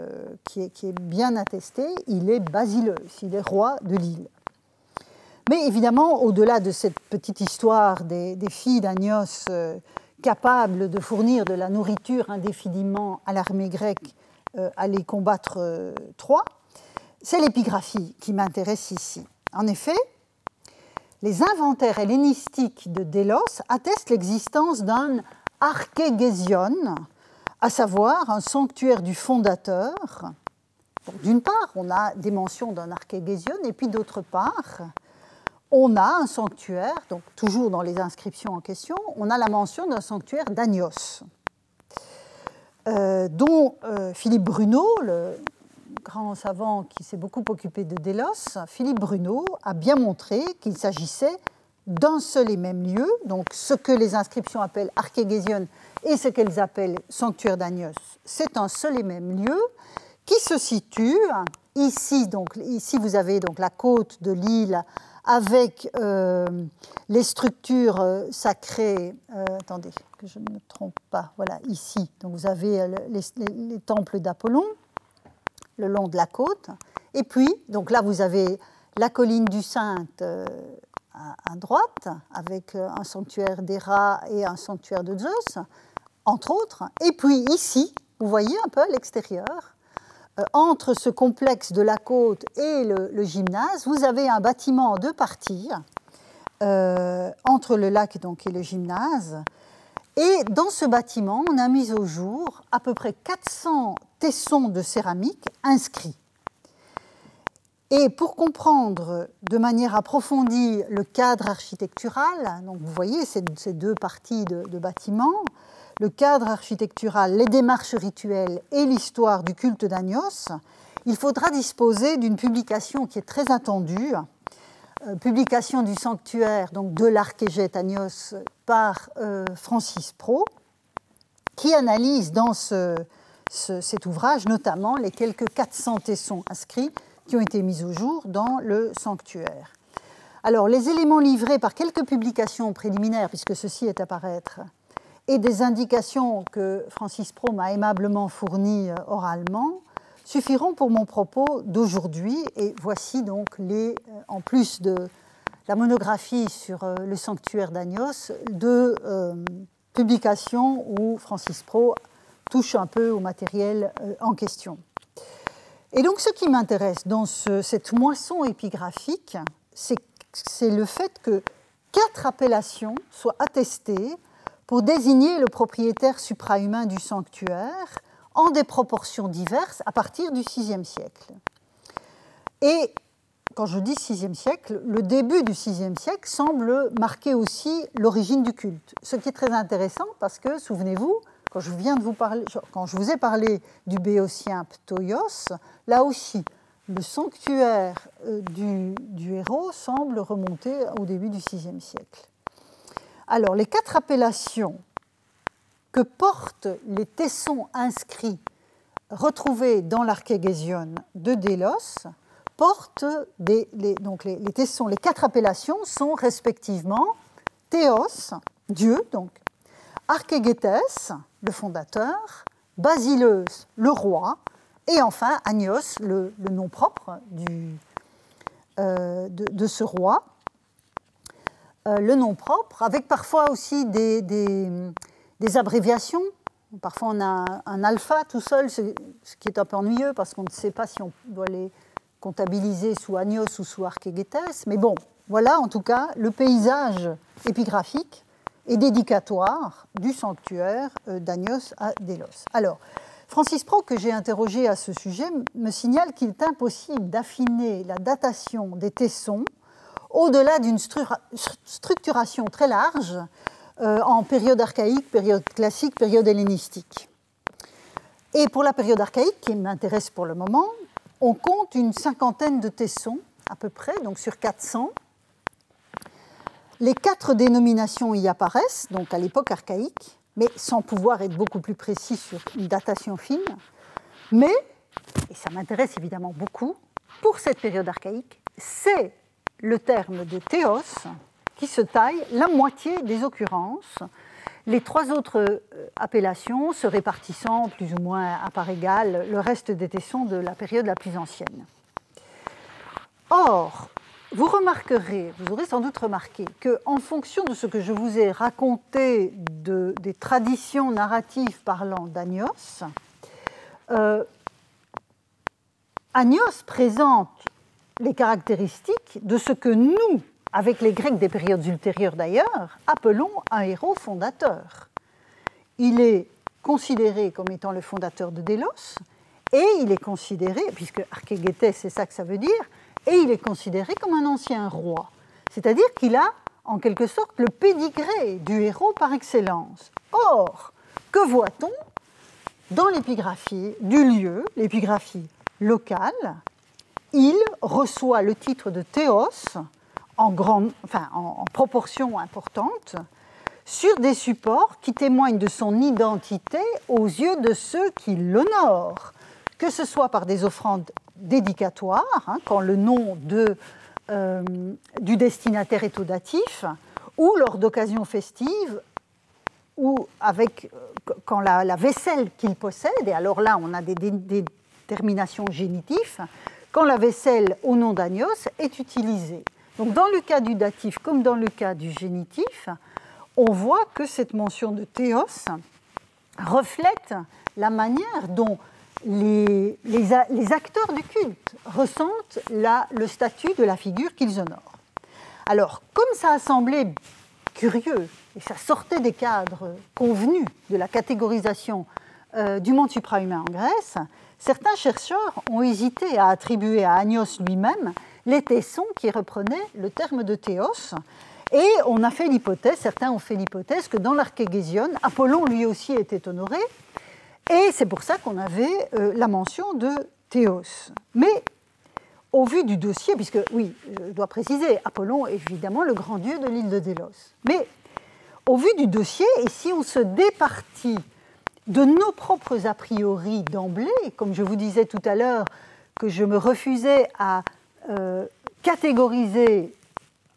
qui, est, bien attesté, il est Basileus, il est roi de l'île. Mais évidemment, au-delà de cette petite histoire des, filles d'Agnos euh, capable de fournir de la nourriture indéfiniment à l'armée grecque allait combattre Troie. C'est l'épigraphie qui m'intéresse ici. En effet, les inventaires hellénistiques de Délos attestent l'existence d'un archégésion, à savoir un sanctuaire du fondateur. D'une part, on a des mentions d'un archégésion, et puis d'autre part, on a un sanctuaire, donc toujours dans les inscriptions en question, on a la mention d'un sanctuaire d'Agnos, euh, dont euh, Philippe Bruno, le grand savant qui s'est beaucoup occupé de Délos, Philippe Bruno, a bien montré qu'il s'agissait d'un seul et même lieu, donc ce que les inscriptions appellent archégésion et ce qu'elles appellent sanctuaire d'Agnos, c'est un seul et même lieu qui se situe ici. Donc ici vous avez donc la côte de l'île avec euh, les structures euh, sacrées. Euh, attendez que je ne me trompe pas. Voilà ici. Donc vous avez les temples d'Apollon le long de la côte. Et puis, donc là, vous avez la colline du Sainte à, droite, avec euh, un sanctuaire d'Héra et un sanctuaire de Zeus, entre autres. Et puis ici, vous voyez un peu à l'extérieur, euh, entre ce complexe de la côte et le, gymnase, vous avez un bâtiment en deux parties, entre le lac donc, et le gymnase. Et dans ce bâtiment, on a mis au jour à peu près 400 tessons de céramique inscrits. Et pour comprendre de manière approfondie le cadre architectural, donc vous voyez ces, deux parties de, de bâtiments, le cadre architectural, les démarches rituelles et l'histoire du culte d'Agnos, il faudra disposer d'une publication qui est très attendue, euh, publication du sanctuaire donc de l'archégète Agnos par euh, Francis Pro, qui analyse dans ce, cet ouvrage, notamment les quelques 400 tessons inscrits qui ont été mis au jour dans le sanctuaire. Alors, les éléments livrés par quelques publications préliminaires, puisque ceci est à paraître, et des indications que Francis Pro m'a aimablement fournies euh, oralement, suffiront pour mon propos d'aujourd'hui. Et voici donc les, euh, en plus de la monographie sur euh, le sanctuaire d'Agnos, deux publications où Francis Pro touche un peu au matériel en question. Et donc ce qui m'intéresse dans cette moisson épigraphique, c'est le fait que quatre appellations soient attestées pour désigner le propriétaire suprahumain du sanctuaire en des proportions diverses à partir du VIe siècle. Et quand je dis VIe siècle, le début du VIe siècle semble marquer aussi l'origine du culte. Ce qui est très intéressant parce que, souvenez-vous, quand je, viens de vous parler, quand je vous ai parlé du béotien Ptoios, là aussi, le sanctuaire euh, du, héros semble remonter au début du VIe siècle. Alors, les quatre appellations que portent les tessons inscrits retrouvés dans l'archégésion de Délos portent des, les, donc les, les, tessons, les quatre appellations sont respectivement Théos, Dieu, donc Archégétès, le fondateur, Basileus, le roi, et enfin Agnos, le, nom propre euh, de, ce roi. Euh, le nom propre, avec parfois aussi des, abréviations. Parfois on a un alpha tout seul, ce, qui est un peu ennuyeux parce qu'on ne sait pas si on doit les comptabiliser sous Agnos ou sous Archégétès. Mais bon, voilà en tout cas le paysage épigraphique et dédicatoire du sanctuaire euh, d'Agnos à Délos. Alors, Francis Pro, que j'ai interrogé à ce sujet, me signale qu'il est impossible d'affiner la datation des tessons au-delà d'une structuration très large euh, en période archaïque, période classique, période hellénistique. Et pour la période archaïque, qui m'intéresse pour le moment, on compte une cinquantaine de tessons à peu près, donc sur 400, les quatre dénominations y apparaissent, donc à l'époque archaïque, mais sans pouvoir être beaucoup plus précis sur une datation fine. Mais, et ça m'intéresse évidemment beaucoup, pour cette période archaïque, c'est le terme de théos qui se taille la moitié des occurrences, les trois autres euh, appellations se répartissant plus ou moins à part égale le reste des tessons de la période la plus ancienne. Or, vous remarquerez, vous aurez sans doute remarqué, qu'en fonction de ce que je vous ai raconté de, des traditions narratives parlant d'Agnos, euh, Agnos présente les caractéristiques de ce que nous, avec les Grecs des périodes ultérieures d'ailleurs, appelons un héros fondateur. Il est considéré comme étant le fondateur de Délos, et il est considéré, puisque Archégétès, c'est ça que ça veut dire, et il est considéré comme un ancien roi. C'est-à-dire qu'il a, en quelque sorte, le pédigré du héros par excellence. Or, que voit-on dans l'épigraphie du lieu, l'épigraphie locale? Il reçoit le titre de Théos en, en proportion importante sur des supports qui témoignent de son identité aux yeux de ceux qui l'honorent, que ce soit par des offrandes dédicatoires, hein, quand le nom euh, du destinataire est au datif, ou lors d'occasions festives, ou avec, euh, quand la, vaisselle qu'il possède, et alors là on a des, déterminations génitives, quand la vaisselle au nom d'Agnos est utilisée. Donc dans le cas du datif comme dans le cas du génitif, on voit que cette mention de théos reflète la manière dont les, acteurs du culte ressentent le statut de la figure qu'ils honorent. Alors, comme ça a semblé curieux et ça sortait des cadres convenus de la catégorisation euh, du monde suprahumain en Grèce, certains chercheurs ont hésité à attribuer à Agnos lui-même les tessons qui reprenaient le terme de théos. Et on a fait l'hypothèse, certains ont fait l'hypothèse que dans l'archégésion, Apollon lui aussi était honoré, et c'est pour ça qu'on avait euh, la mention de Théos. Mais au vu du dossier, puisque oui, je dois préciser, Apollon est évidemment le grand dieu de l'île de Délos. Mais au vu du dossier, et si on se départit de nos propres a priori d'emblée, comme je vous disais tout à l'heure que je me refusais à euh, catégoriser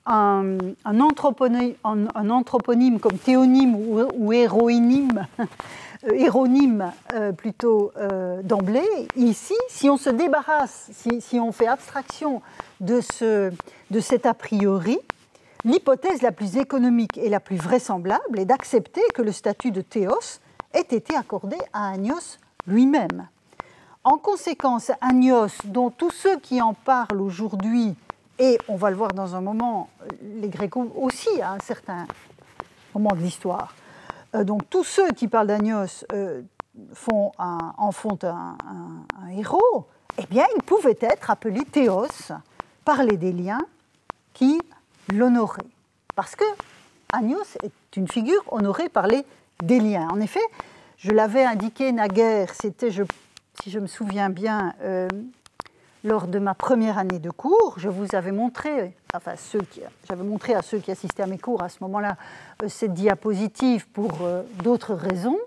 un, anthroponyme, comme théonyme ou, ou héroïnyme <laughs> héronyme euh, plutôt euh, d'emblée. Ici, si on se débarrasse, si, on fait abstraction de, ce, de cet a priori, l'hypothèse la plus économique et la plus vraisemblable est d'accepter que le statut de théos ait été accordé à Agnos lui-même. En conséquence, Agnos, dont tous ceux qui en parlent aujourd'hui, et on va le voir dans un moment, les Grecs aussi à un certain moment de l'histoire, euh, donc tous ceux qui parlent d'Agnos euh, font en font un, héros, eh bien, ils pouvaient être appelés Théos par les Déliens qui l'honoraient. Parce que Agnos est une figure honorée par les Déliens. En effet, je l'avais indiqué naguère, c'était, si je me souviens bien, euh, lors de ma première année de cours, je vous avais montré, enfin j'avais montré à ceux qui assistaient à mes cours à ce moment-là euh, cette diapositive pour euh, d'autres raisons,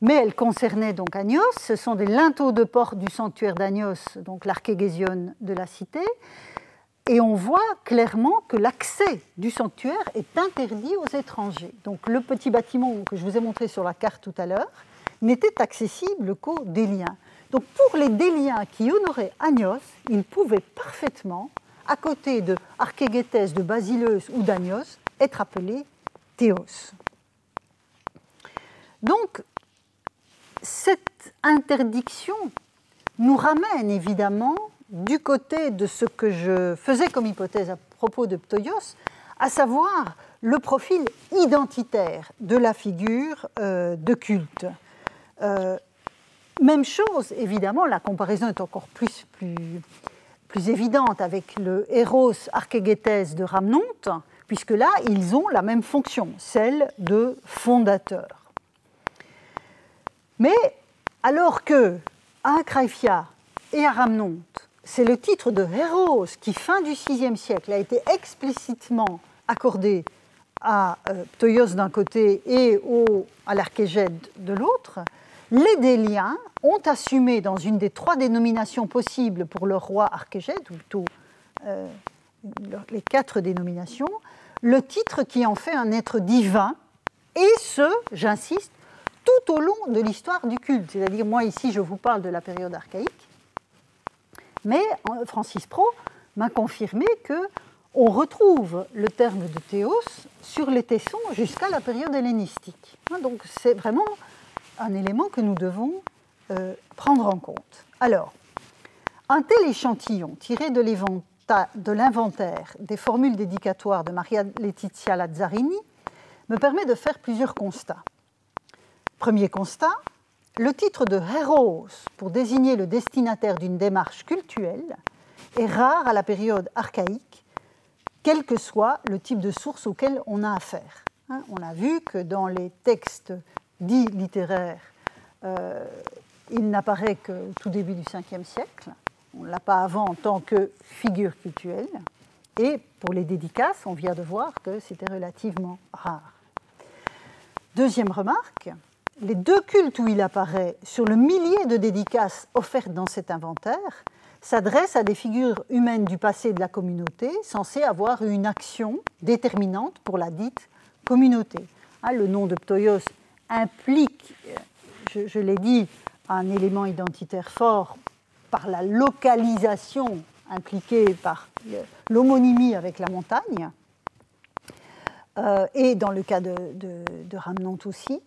mais elle concernait donc Agnos. Ce sont des linteaux de porte du sanctuaire d'Agnos, donc l'archégésion de la cité, et on voit clairement que l'accès du sanctuaire est interdit aux étrangers. Donc le petit bâtiment que je vous ai montré sur la carte tout à l'heure n'était accessible qu'aux Déliens. Donc pour les Déliens qui honoraient Agnos, ils pouvaient parfaitement, à côté de Archégétès, de Basileus ou d'Agnos, être appelés Théos. Donc cette interdiction nous ramène évidemment du côté de ce que je faisais comme hypothèse à propos de Ptoios, à savoir le profil identitaire de la figure euh, de culte. Euh, même chose, évidemment, la comparaison est encore plus, évidente avec le Héros Archégétès de Ramnonte, puisque là, ils ont la même fonction, celle de fondateur. Mais alors que à et à Ramnonte, c'est le titre de Héros qui, fin du VIe siècle, a été explicitement accordé à euh, Ptoios d'un côté et à l'Archégède de l'autre, les Déliens ont assumé dans une des trois dénominations possibles pour le roi Archégète, ou plutôt euh, les quatre dénominations, le titre qui en fait un être divin, et ce, j'insiste, tout au long de l'histoire du culte. C'est-à-dire, moi ici, je vous parle de la période archaïque, mais Francis Pro m'a confirmé que on retrouve le terme de théos sur les tessons jusqu'à la période hellénistique. Hein, donc c'est vraiment un élément que nous devons euh, prendre en compte. Alors, un tel échantillon tiré de l'inventaire des formules dédicatoires de Maria Letizia Lazzarini me permet de faire plusieurs constats. Premier constat, le titre de héros pour désigner le destinataire d'une démarche cultuelle est rare à la période archaïque, quel que soit le type de source auquel on a affaire. Hein, on a vu que dans les textes dits littéraires, euh, il n'apparaît qu'au tout début du Ve siècle. On ne l'a pas avant en tant que figure cultuelle. Et pour les dédicaces, on vient de voir que c'était relativement rare. Deuxième remarque, les deux cultes où il apparaît sur le millier de dédicaces offertes dans cet inventaire s'adressent à des figures humaines du passé de la communauté censées avoir une action déterminante pour la dite communauté. Hein, le nom de Ptoyos implique, je, je l'ai dit, un élément identitaire fort par la localisation impliquée par l'homonymie avec la montagne, euh, et dans le cas de, de, aussi.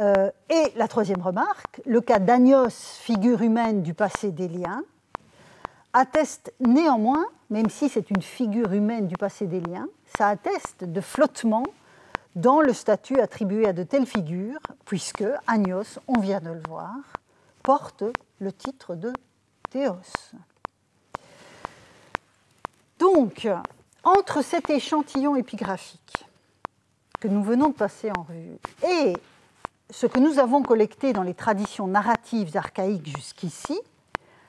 Euh, et la troisième remarque, le cas d'Agnos, figure humaine du passé des liens, atteste néanmoins, même si c'est une figure humaine du passé des liens, ça atteste de flottement dans le statut attribué à de telles figures, puisque Agnos, on vient de le voir, porte le titre de Théos. Donc, entre cet échantillon épigraphique que nous venons de passer en revue et ce que nous avons collecté dans les traditions narratives archaïques jusqu'ici,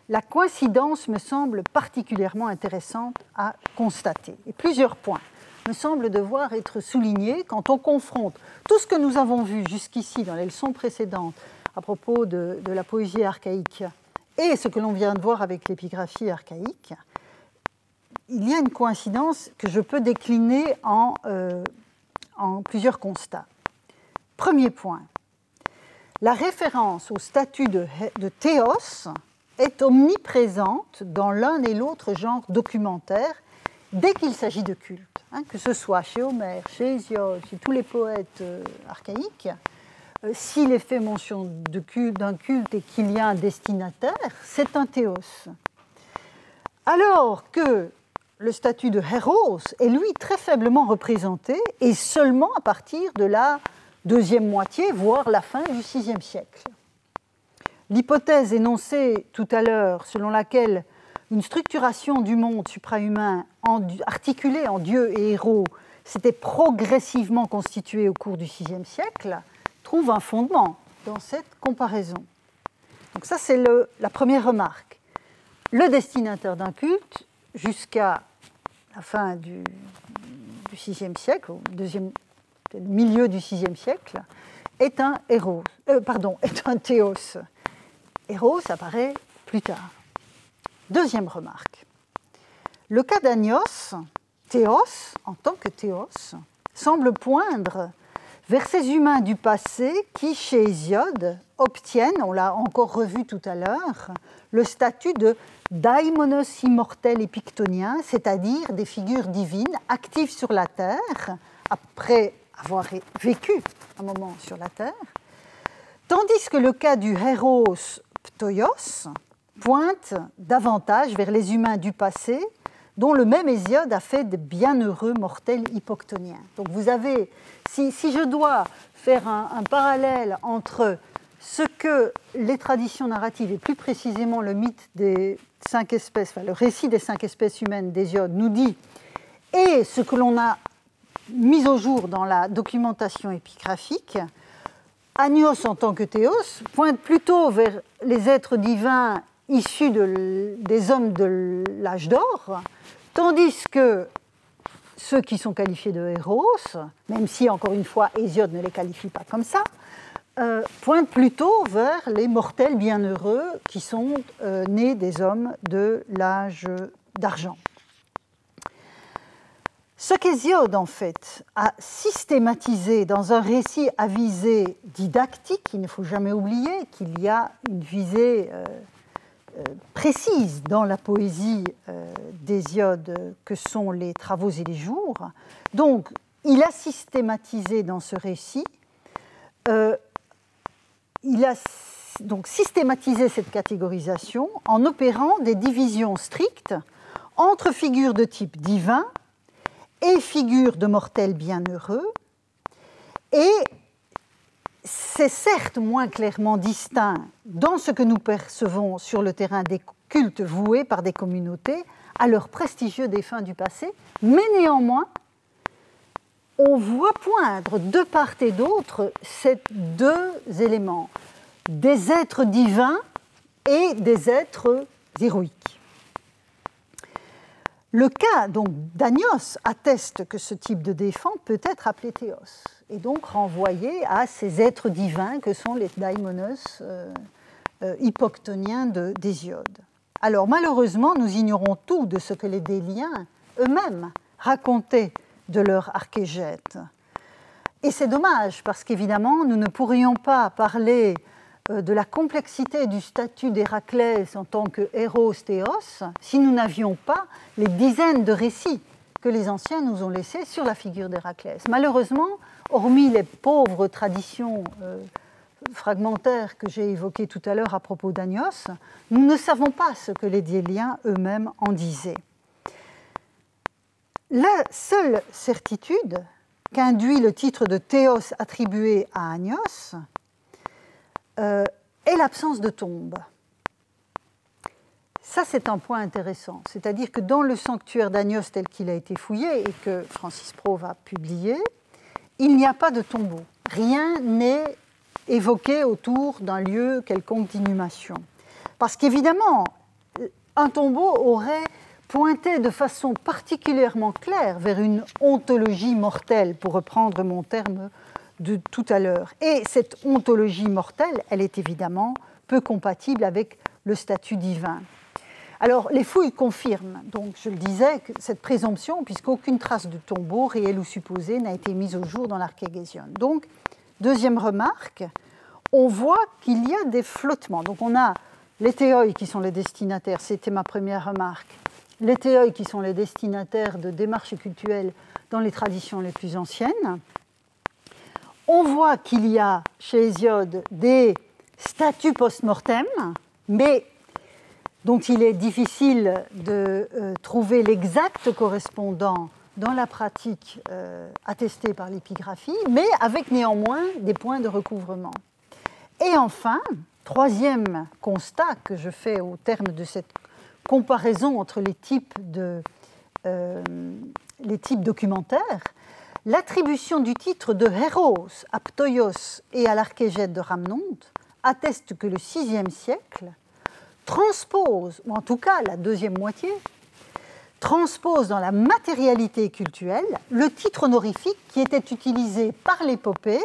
la coïncidence me semble particulièrement intéressante à constater. Et plusieurs points me semblent devoir être soulignés quand on confronte tout ce que nous avons vu jusqu'ici dans les leçons précédentes à propos de, la poésie archaïque et ce que l'on vient de voir avec l'épigraphie archaïque. Il y a une coïncidence que je peux décliner en, euh, plusieurs constats. Premier point, la référence au statut de théos est omniprésente dans l'un et l'autre genre documentaire dès qu'il s'agit de culte, hein, que ce soit chez Homère, chez Hésiode, chez tous les poètes euh, archaïques. Euh, s'il est fait mention d'un culte, culte et qu'il y a un destinataire, c'est un théos. Alors que le statut de héros est lui très faiblement représenté et seulement à partir de la deuxième moitié, voire la fin du VIe siècle. L'hypothèse énoncée tout à l'heure, selon laquelle une structuration du monde suprahumain articulée en dieux et héros s'était progressivement constituée au cours du VIe siècle, trouve un fondement dans cette comparaison. Donc ça, c'est la première remarque. Le destinataire d'un culte jusqu'à la fin du, VIe siècle, au milieu du VIe siècle, est un héros, euh, pardon, est un théos. Héros apparaît plus tard. Deuxième remarque. Le cas d'Agnos, théos, en tant que théos, semble poindre vers ces humains du passé qui, chez Hésiode, obtiennent, on l'a encore revu tout à l'heure, le statut de daimonos immortel et pictonien, c'est-à-dire des figures divines actives sur la terre après avoir vécu un moment sur la terre, tandis que le cas du héros ptoios pointe davantage vers les humains du passé, dont le même Hésiode a fait de bienheureux mortels hypoctoniens. Donc vous avez, si, je dois faire un parallèle entre ce que les traditions narratives, et plus précisément le mythe des cinq espèces, le récit des cinq espèces humaines d'Hésiode nous dit, et ce que l'on a mis au jour dans la documentation épigraphique, Agnos en tant que théos pointe plutôt vers les êtres divins issus des hommes de l'âge d'or, tandis que ceux qui sont qualifiés de héros, même si encore une fois Hésiode ne les qualifie pas comme ça, euh, pointe plutôt vers les mortels bienheureux qui sont euh, nés des hommes de l'âge d'argent. Ce qu'Hésiode, en fait, a systématisé dans un récit à visée didactique, il ne faut jamais oublier qu'il y a une visée précise dans la poésie d'Hésiode que sont les travaux et les jours. Donc, il a systématisé dans ce récit, il a donc systématisé cette catégorisation en opérant des divisions strictes entre figures de type divin et figures de mortels bienheureux. Et c'est certes moins clairement distinct dans ce que nous percevons sur le terrain des cultes voués par des communautés à leurs prestigieux défunts du passé, mais néanmoins, on voit poindre de part et d'autre ces deux éléments, des êtres divins et des êtres héroïques. Le cas d'Agnos atteste que ce type de défunt peut être appelé théos et donc renvoyé à ces êtres divins que sont les daimonos euh, euh, hypoctoniens d'Hésiode. Alors malheureusement, nous ignorons tout de ce que les Déliens eux-mêmes racontaient de leur archégète. Et c'est dommage parce qu'évidemment, nous ne pourrions pas parler euh, de la complexité du statut d'Héraclès en tant que héros si nous n'avions pas les dizaines de récits que les anciens nous ont laissés sur la figure d'Héraclès. Malheureusement, hormis les pauvres traditions euh, fragmentaires que j'ai évoquées tout à l'heure à propos d'Agnos, nous ne savons pas ce que les Diéliens eux-mêmes en disaient. La seule certitude qu'induit le titre de Théos attribué à Agnos, euh, et l'absence de tombe. Ça, c'est un point intéressant. C'est-à-dire que dans le sanctuaire d'Agnos tel qu'il a été fouillé et que Francis Prove a publié, il n'y a pas de tombeau. Rien n'est évoqué autour d'un lieu quelconque d'inhumation. Parce qu'évidemment, un tombeau aurait pointé de façon particulièrement claire vers une ontologie mortelle, pour reprendre mon terme de tout à l'heure. Et cette ontologie mortelle, elle est évidemment peu compatible avec le statut divin. Alors, les fouilles confirment, donc je le disais, cette présomption, puisqu'aucune trace de tombeau, réel ou supposé, n'a été mise au jour dans l'archéguésion. Donc, deuxième remarque, on voit qu'il y a des flottements. Donc, on a les théoïs qui sont les destinataires, c'était ma première remarque, les théoïs qui sont les destinataires de démarches cultuelles dans les traditions les plus anciennes, on voit qu'il y a chez Hésiode des statuts post-mortem, mais dont il est difficile de euh, trouver l'exact correspondant dans la pratique euh, attestée par l'épigraphie, mais avec néanmoins des points de recouvrement. Et enfin, troisième constat que je fais au terme de cette comparaison entre les types, de, euh, documentaires, L'attribution du titre de Héros à Ptoios et à l'archégète de Ramnonte atteste que le VIe siècle transpose, ou en tout cas la deuxième moitié, transpose dans la matérialité culturelle le titre honorifique qui était utilisé par l'épopée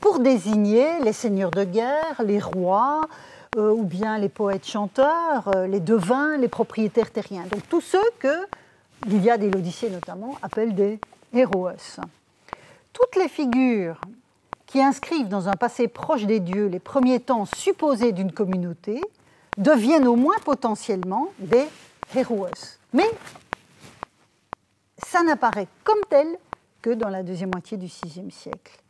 pour désigner les seigneurs de guerre, les rois, euh, ou bien les poètes chanteurs, euh, les devins, les propriétaires terriens. Donc tous ceux que l'Iliade et l'Odyssée notamment appellent des héros. Toutes les figures qui inscrivent dans un passé proche des dieux les premiers temps supposés d'une communauté deviennent au moins potentiellement des héros. Mais ça n'apparaît comme tel que dans la deuxième moitié du VIe siècle.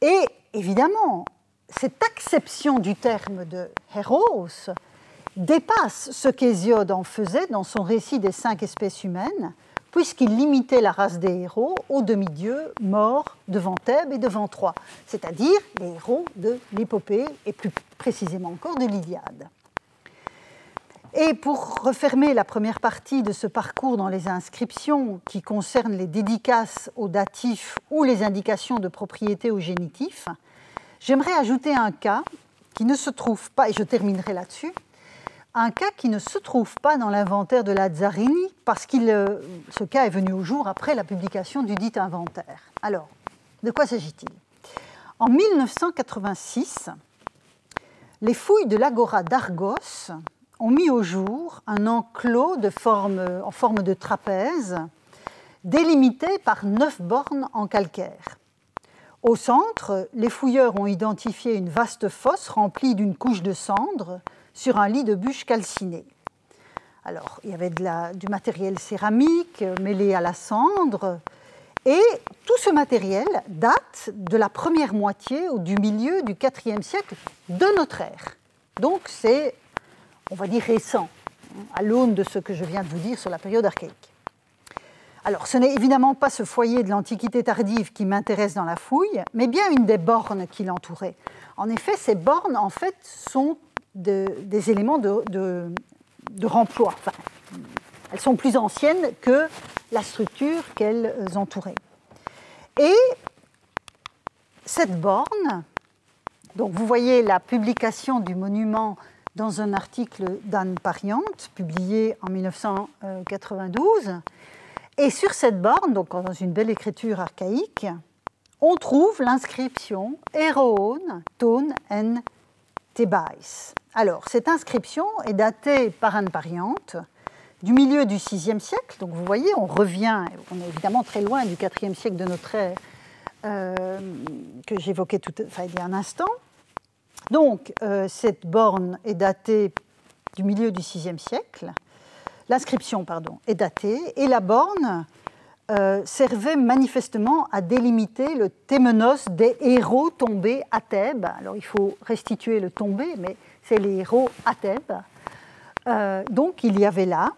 Et évidemment, cette acception du terme de héros dépasse ce qu'Hésiode en faisait dans son récit des cinq espèces humaines, puisqu'il limitait la race des héros aux demi-dieux morts devant Thèbes et devant Troie, c'est-à-dire les héros de l'épopée et plus précisément encore de l'Iliade. Et pour refermer la première partie de ce parcours dans les inscriptions qui concernent les dédicaces aux datifs ou les indications de propriété au génitif, j'aimerais ajouter un cas qui ne se trouve pas, et je terminerai là-dessus, un cas qui ne se trouve pas dans l'inventaire de Lazzarini, parce que euh, ce cas est venu au jour après la publication du dit inventaire. Alors, de quoi s'agit-il? En 1986, les fouilles de l'agora d'Argos ont mis au jour un enclos en forme de trapèze, délimité par neuf bornes en calcaire. Au centre, les fouilleurs ont identifié une vaste fosse remplie d'une couche de cendres sur un lit de bûches calcinées. Alors, il y avait du matériel céramique mêlé à la cendre, et tout ce matériel date de la première moitié ou du milieu du IVe siècle de notre ère. Donc c'est, on va dire, récent, à l'aune de ce que je viens de vous dire sur la période archaïque. Alors, ce n'est évidemment pas ce foyer de l'Antiquité tardive qui m'intéresse dans la fouille, mais bien une des bornes qui l'entouraient. En effet, ces bornes, en fait, sont des éléments de, de remploi. elles sont plus anciennes que la structure qu'elles entouraient. Et cette borne, donc vous voyez la publication du monument dans un article d'Anne Pariante, publié en 1992. Et sur cette borne, donc dans une belle écriture archaïque, on trouve l'inscription Eroon ton en Thebais. Alors, cette inscription est datée par Anne Pariante du milieu du VIe siècle. Donc, vous voyez, on revient, on est évidemment très loin du IVe siècle de notre ère euh, que j'évoquais tout, il y a un instant. Donc, euh, cette borne est datée du milieu du VIe siècle. L'inscription, pardon, est datée et la borne euh, servait manifestement à délimiter le témenos des héros tombés à Thèbes. Alors, il faut restituer le tombé, mais c'est les héros à Thèbes. Euh, donc, il y avait là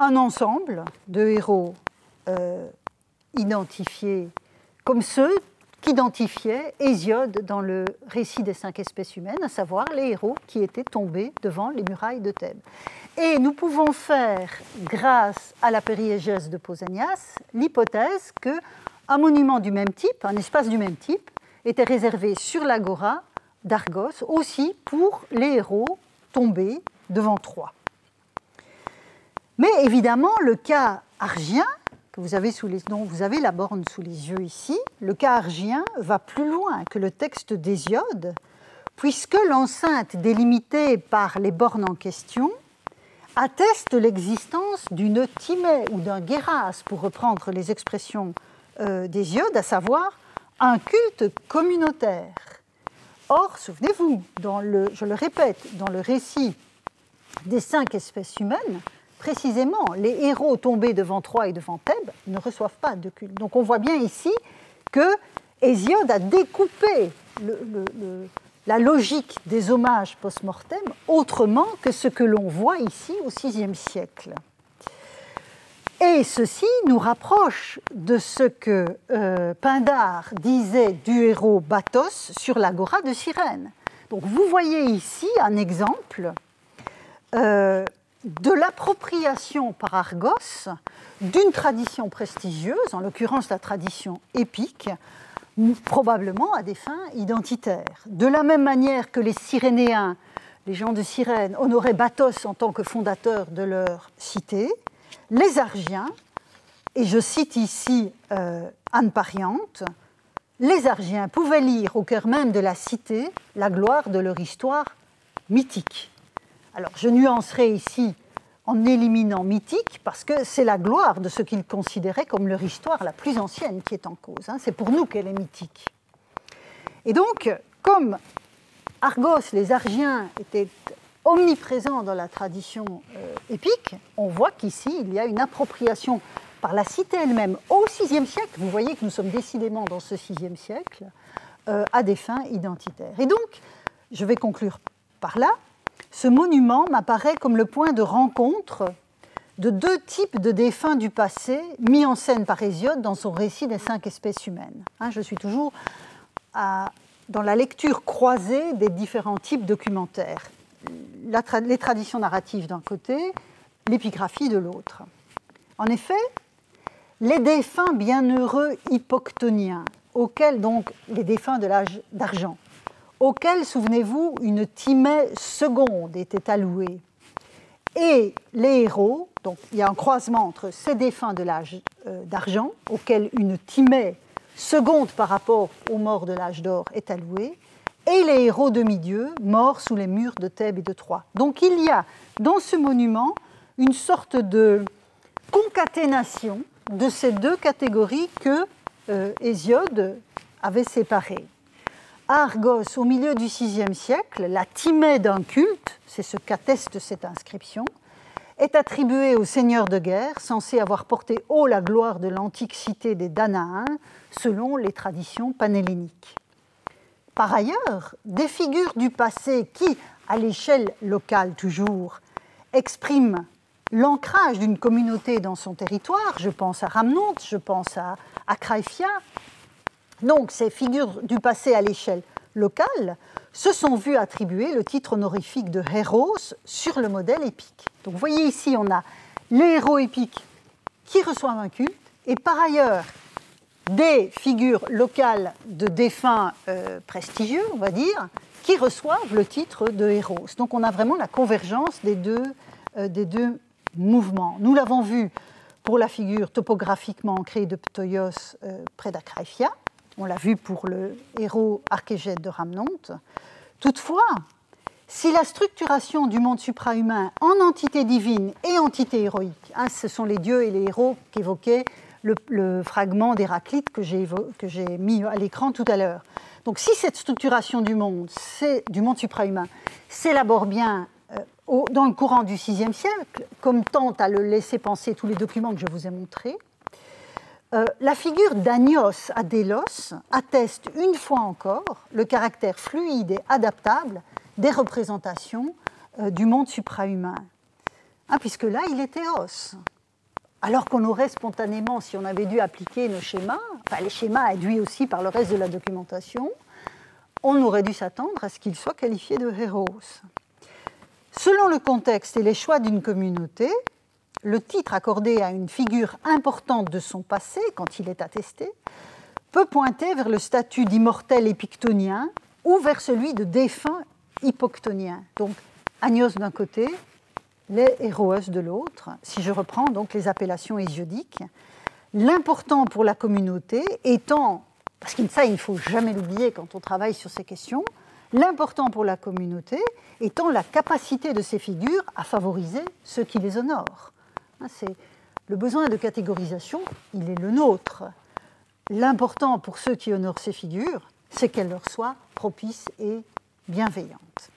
un ensemble de héros identifiés comme ceux qu'identifiait Hésiode dans le récit des cinq espèces humaines, à savoir les héros qui étaient tombés devant les murailles de Thèbes. Et nous pouvons faire, grâce à la périégèse de Pausanias, l'hypothèse qu'un monument du même type, un espace du même type, était réservé sur l'agora d'Argos aussi pour les héros tombés devant Troie. Mais évidemment, le cas argien vous avez sous les, vous avez la borne sous les yeux ici, le cas argien va plus loin que le texte d'Hésiode, puisque l'enceinte délimitée par les bornes en question atteste l'existence d'une timée ou d'un guéras, pour reprendre les expressions euh, d'Hésiode, à savoir un culte communautaire. Or, souvenez-vous, je le répète, dans le récit des cinq espèces humaines, précisément, les héros tombés devant Troie et devant Thèbes ne reçoivent pas de culte. Donc on voit bien ici que Hésiode a découpé la logique des hommages post-mortem autrement que ce que l'on voit ici au VIe siècle. Et ceci nous rapproche de ce que euh, Pindare disait du héros Bathos sur l'agora de Cyrène. Donc vous voyez ici un exemple euh, de l'appropriation par Argos d'une tradition prestigieuse, en l'occurrence la tradition épique, probablement à des fins identitaires. De la même manière que les Cyrénéens, les gens de Cyrène, honoraient Bathos en tant que fondateur de leur cité, les Argiens, et je cite ici euh, Anne Pariante, les Argiens pouvaient lire au cœur même de la cité la gloire de leur histoire mythique. Alors, je nuancerai ici en éliminant mythique, parce que c'est la gloire de ce qu'ils considéraient comme leur histoire la plus ancienne qui est en cause. Hein. C'est pour nous qu'elle est mythique. Et donc, comme Argos, les Argiens étaient omniprésents dans la tradition euh, épique, on voit qu'ici, il y a une appropriation par la cité elle-même au VIe siècle, vous voyez que nous sommes décidément dans ce VIe siècle, euh, à des fins identitaires. Et donc, je vais conclure par là, ce monument m'apparaît comme le point de rencontre de deux types de défunts du passé mis en scène par Hésiode dans son récit des cinq espèces humaines. Hein, je suis toujours dans la lecture croisée des différents types documentaires. les traditions narratives d'un côté, l'épigraphie de l'autre. En effet, les défunts bienheureux hypoctoniens, auxquels donc les défunts de l'âge d'argent, auquel, souvenez-vous, une timée seconde était allouée. Et les héros, donc il y a un croisement entre ces défunts de l'âge euh, d'argent, auxquels une timée seconde par rapport aux morts de l'âge d'or est allouée, et les héros demi-dieux morts sous les murs de Thèbes et de Troie. Donc il y a dans ce monument une sorte de concaténation de ces deux catégories que euh, Hésiode avait séparées Argos, au milieu du VIe siècle, la timée d'un culte, c'est ce qu'atteste cette inscription, est attribuée au seigneur de guerre, censé avoir porté haut la gloire de l'antique cité des Danaens, selon les traditions panhelléniques. Par ailleurs, des figures du passé qui, à l'échelle locale toujours, expriment l'ancrage d'une communauté dans son territoire, je pense à Ramnont, je pense à, à donc ces figures du passé à l'échelle locale se sont vues attribuer le titre honorifique de héros sur le modèle épique. Donc vous voyez ici, on a les héros épiques qui reçoivent un culte, et par ailleurs des figures locales de défunts euh, prestigieux, on va dire, qui reçoivent le titre de héros. Donc on a vraiment la convergence des deux, euh, des deux mouvements. Nous l'avons vu pour la figure topographiquement ancrée de Ptoios euh, près d'Acraïfia. On l'a vu pour le héros archégète de Ramnonte. Toutefois, si la structuration du monde suprahumain en entité divine et entité héroïque, hein, ce sont les dieux et les héros qu'évoquait le, fragment d'Héraclite que j'ai mis à l'écran tout à l'heure. Donc si cette structuration du monde, du monde suprahumain, s'élabore bien euh, dans le courant du VIe siècle, comme tente à le laisser penser tous les documents que je vous ai montrés, euh, la figure d'Agnos à Délos atteste une fois encore le caractère fluide et adaptable des représentations euh, du monde suprahumain. Hein, puisque là, il était os. Alors qu'on aurait spontanément, si on avait dû appliquer nos schémas, enfin les schémas induits aussi par le reste de la documentation, on aurait dû s'attendre à ce qu'il soit qualifié de héros. Selon le contexte et les choix d'une communauté, le titre accordé à une figure importante de son passé, quand il est attesté, peut pointer vers le statut d'immortel épictonien ou vers celui de défunt hypoctonien. Donc, Agnos d'un côté, les héroës de l'autre, si je reprends donc les appellations hésiodiques. L'important pour la communauté étant, parce que ça il ne faut jamais l'oublier quand on travaille sur ces questions, l'important pour la communauté étant la capacité de ces figures à favoriser ceux qui les honorent. Hein, c'est le besoin de catégorisation, il est le nôtre. L'important pour ceux qui honorent ces figures, c'est qu'elles leur soient propices et bienveillantes.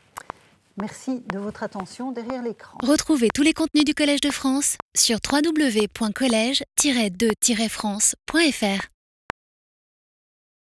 Merci de votre attention derrière l'écran. Retrouvez tous les contenus du Collège de France sur www.colège-2-france.fr.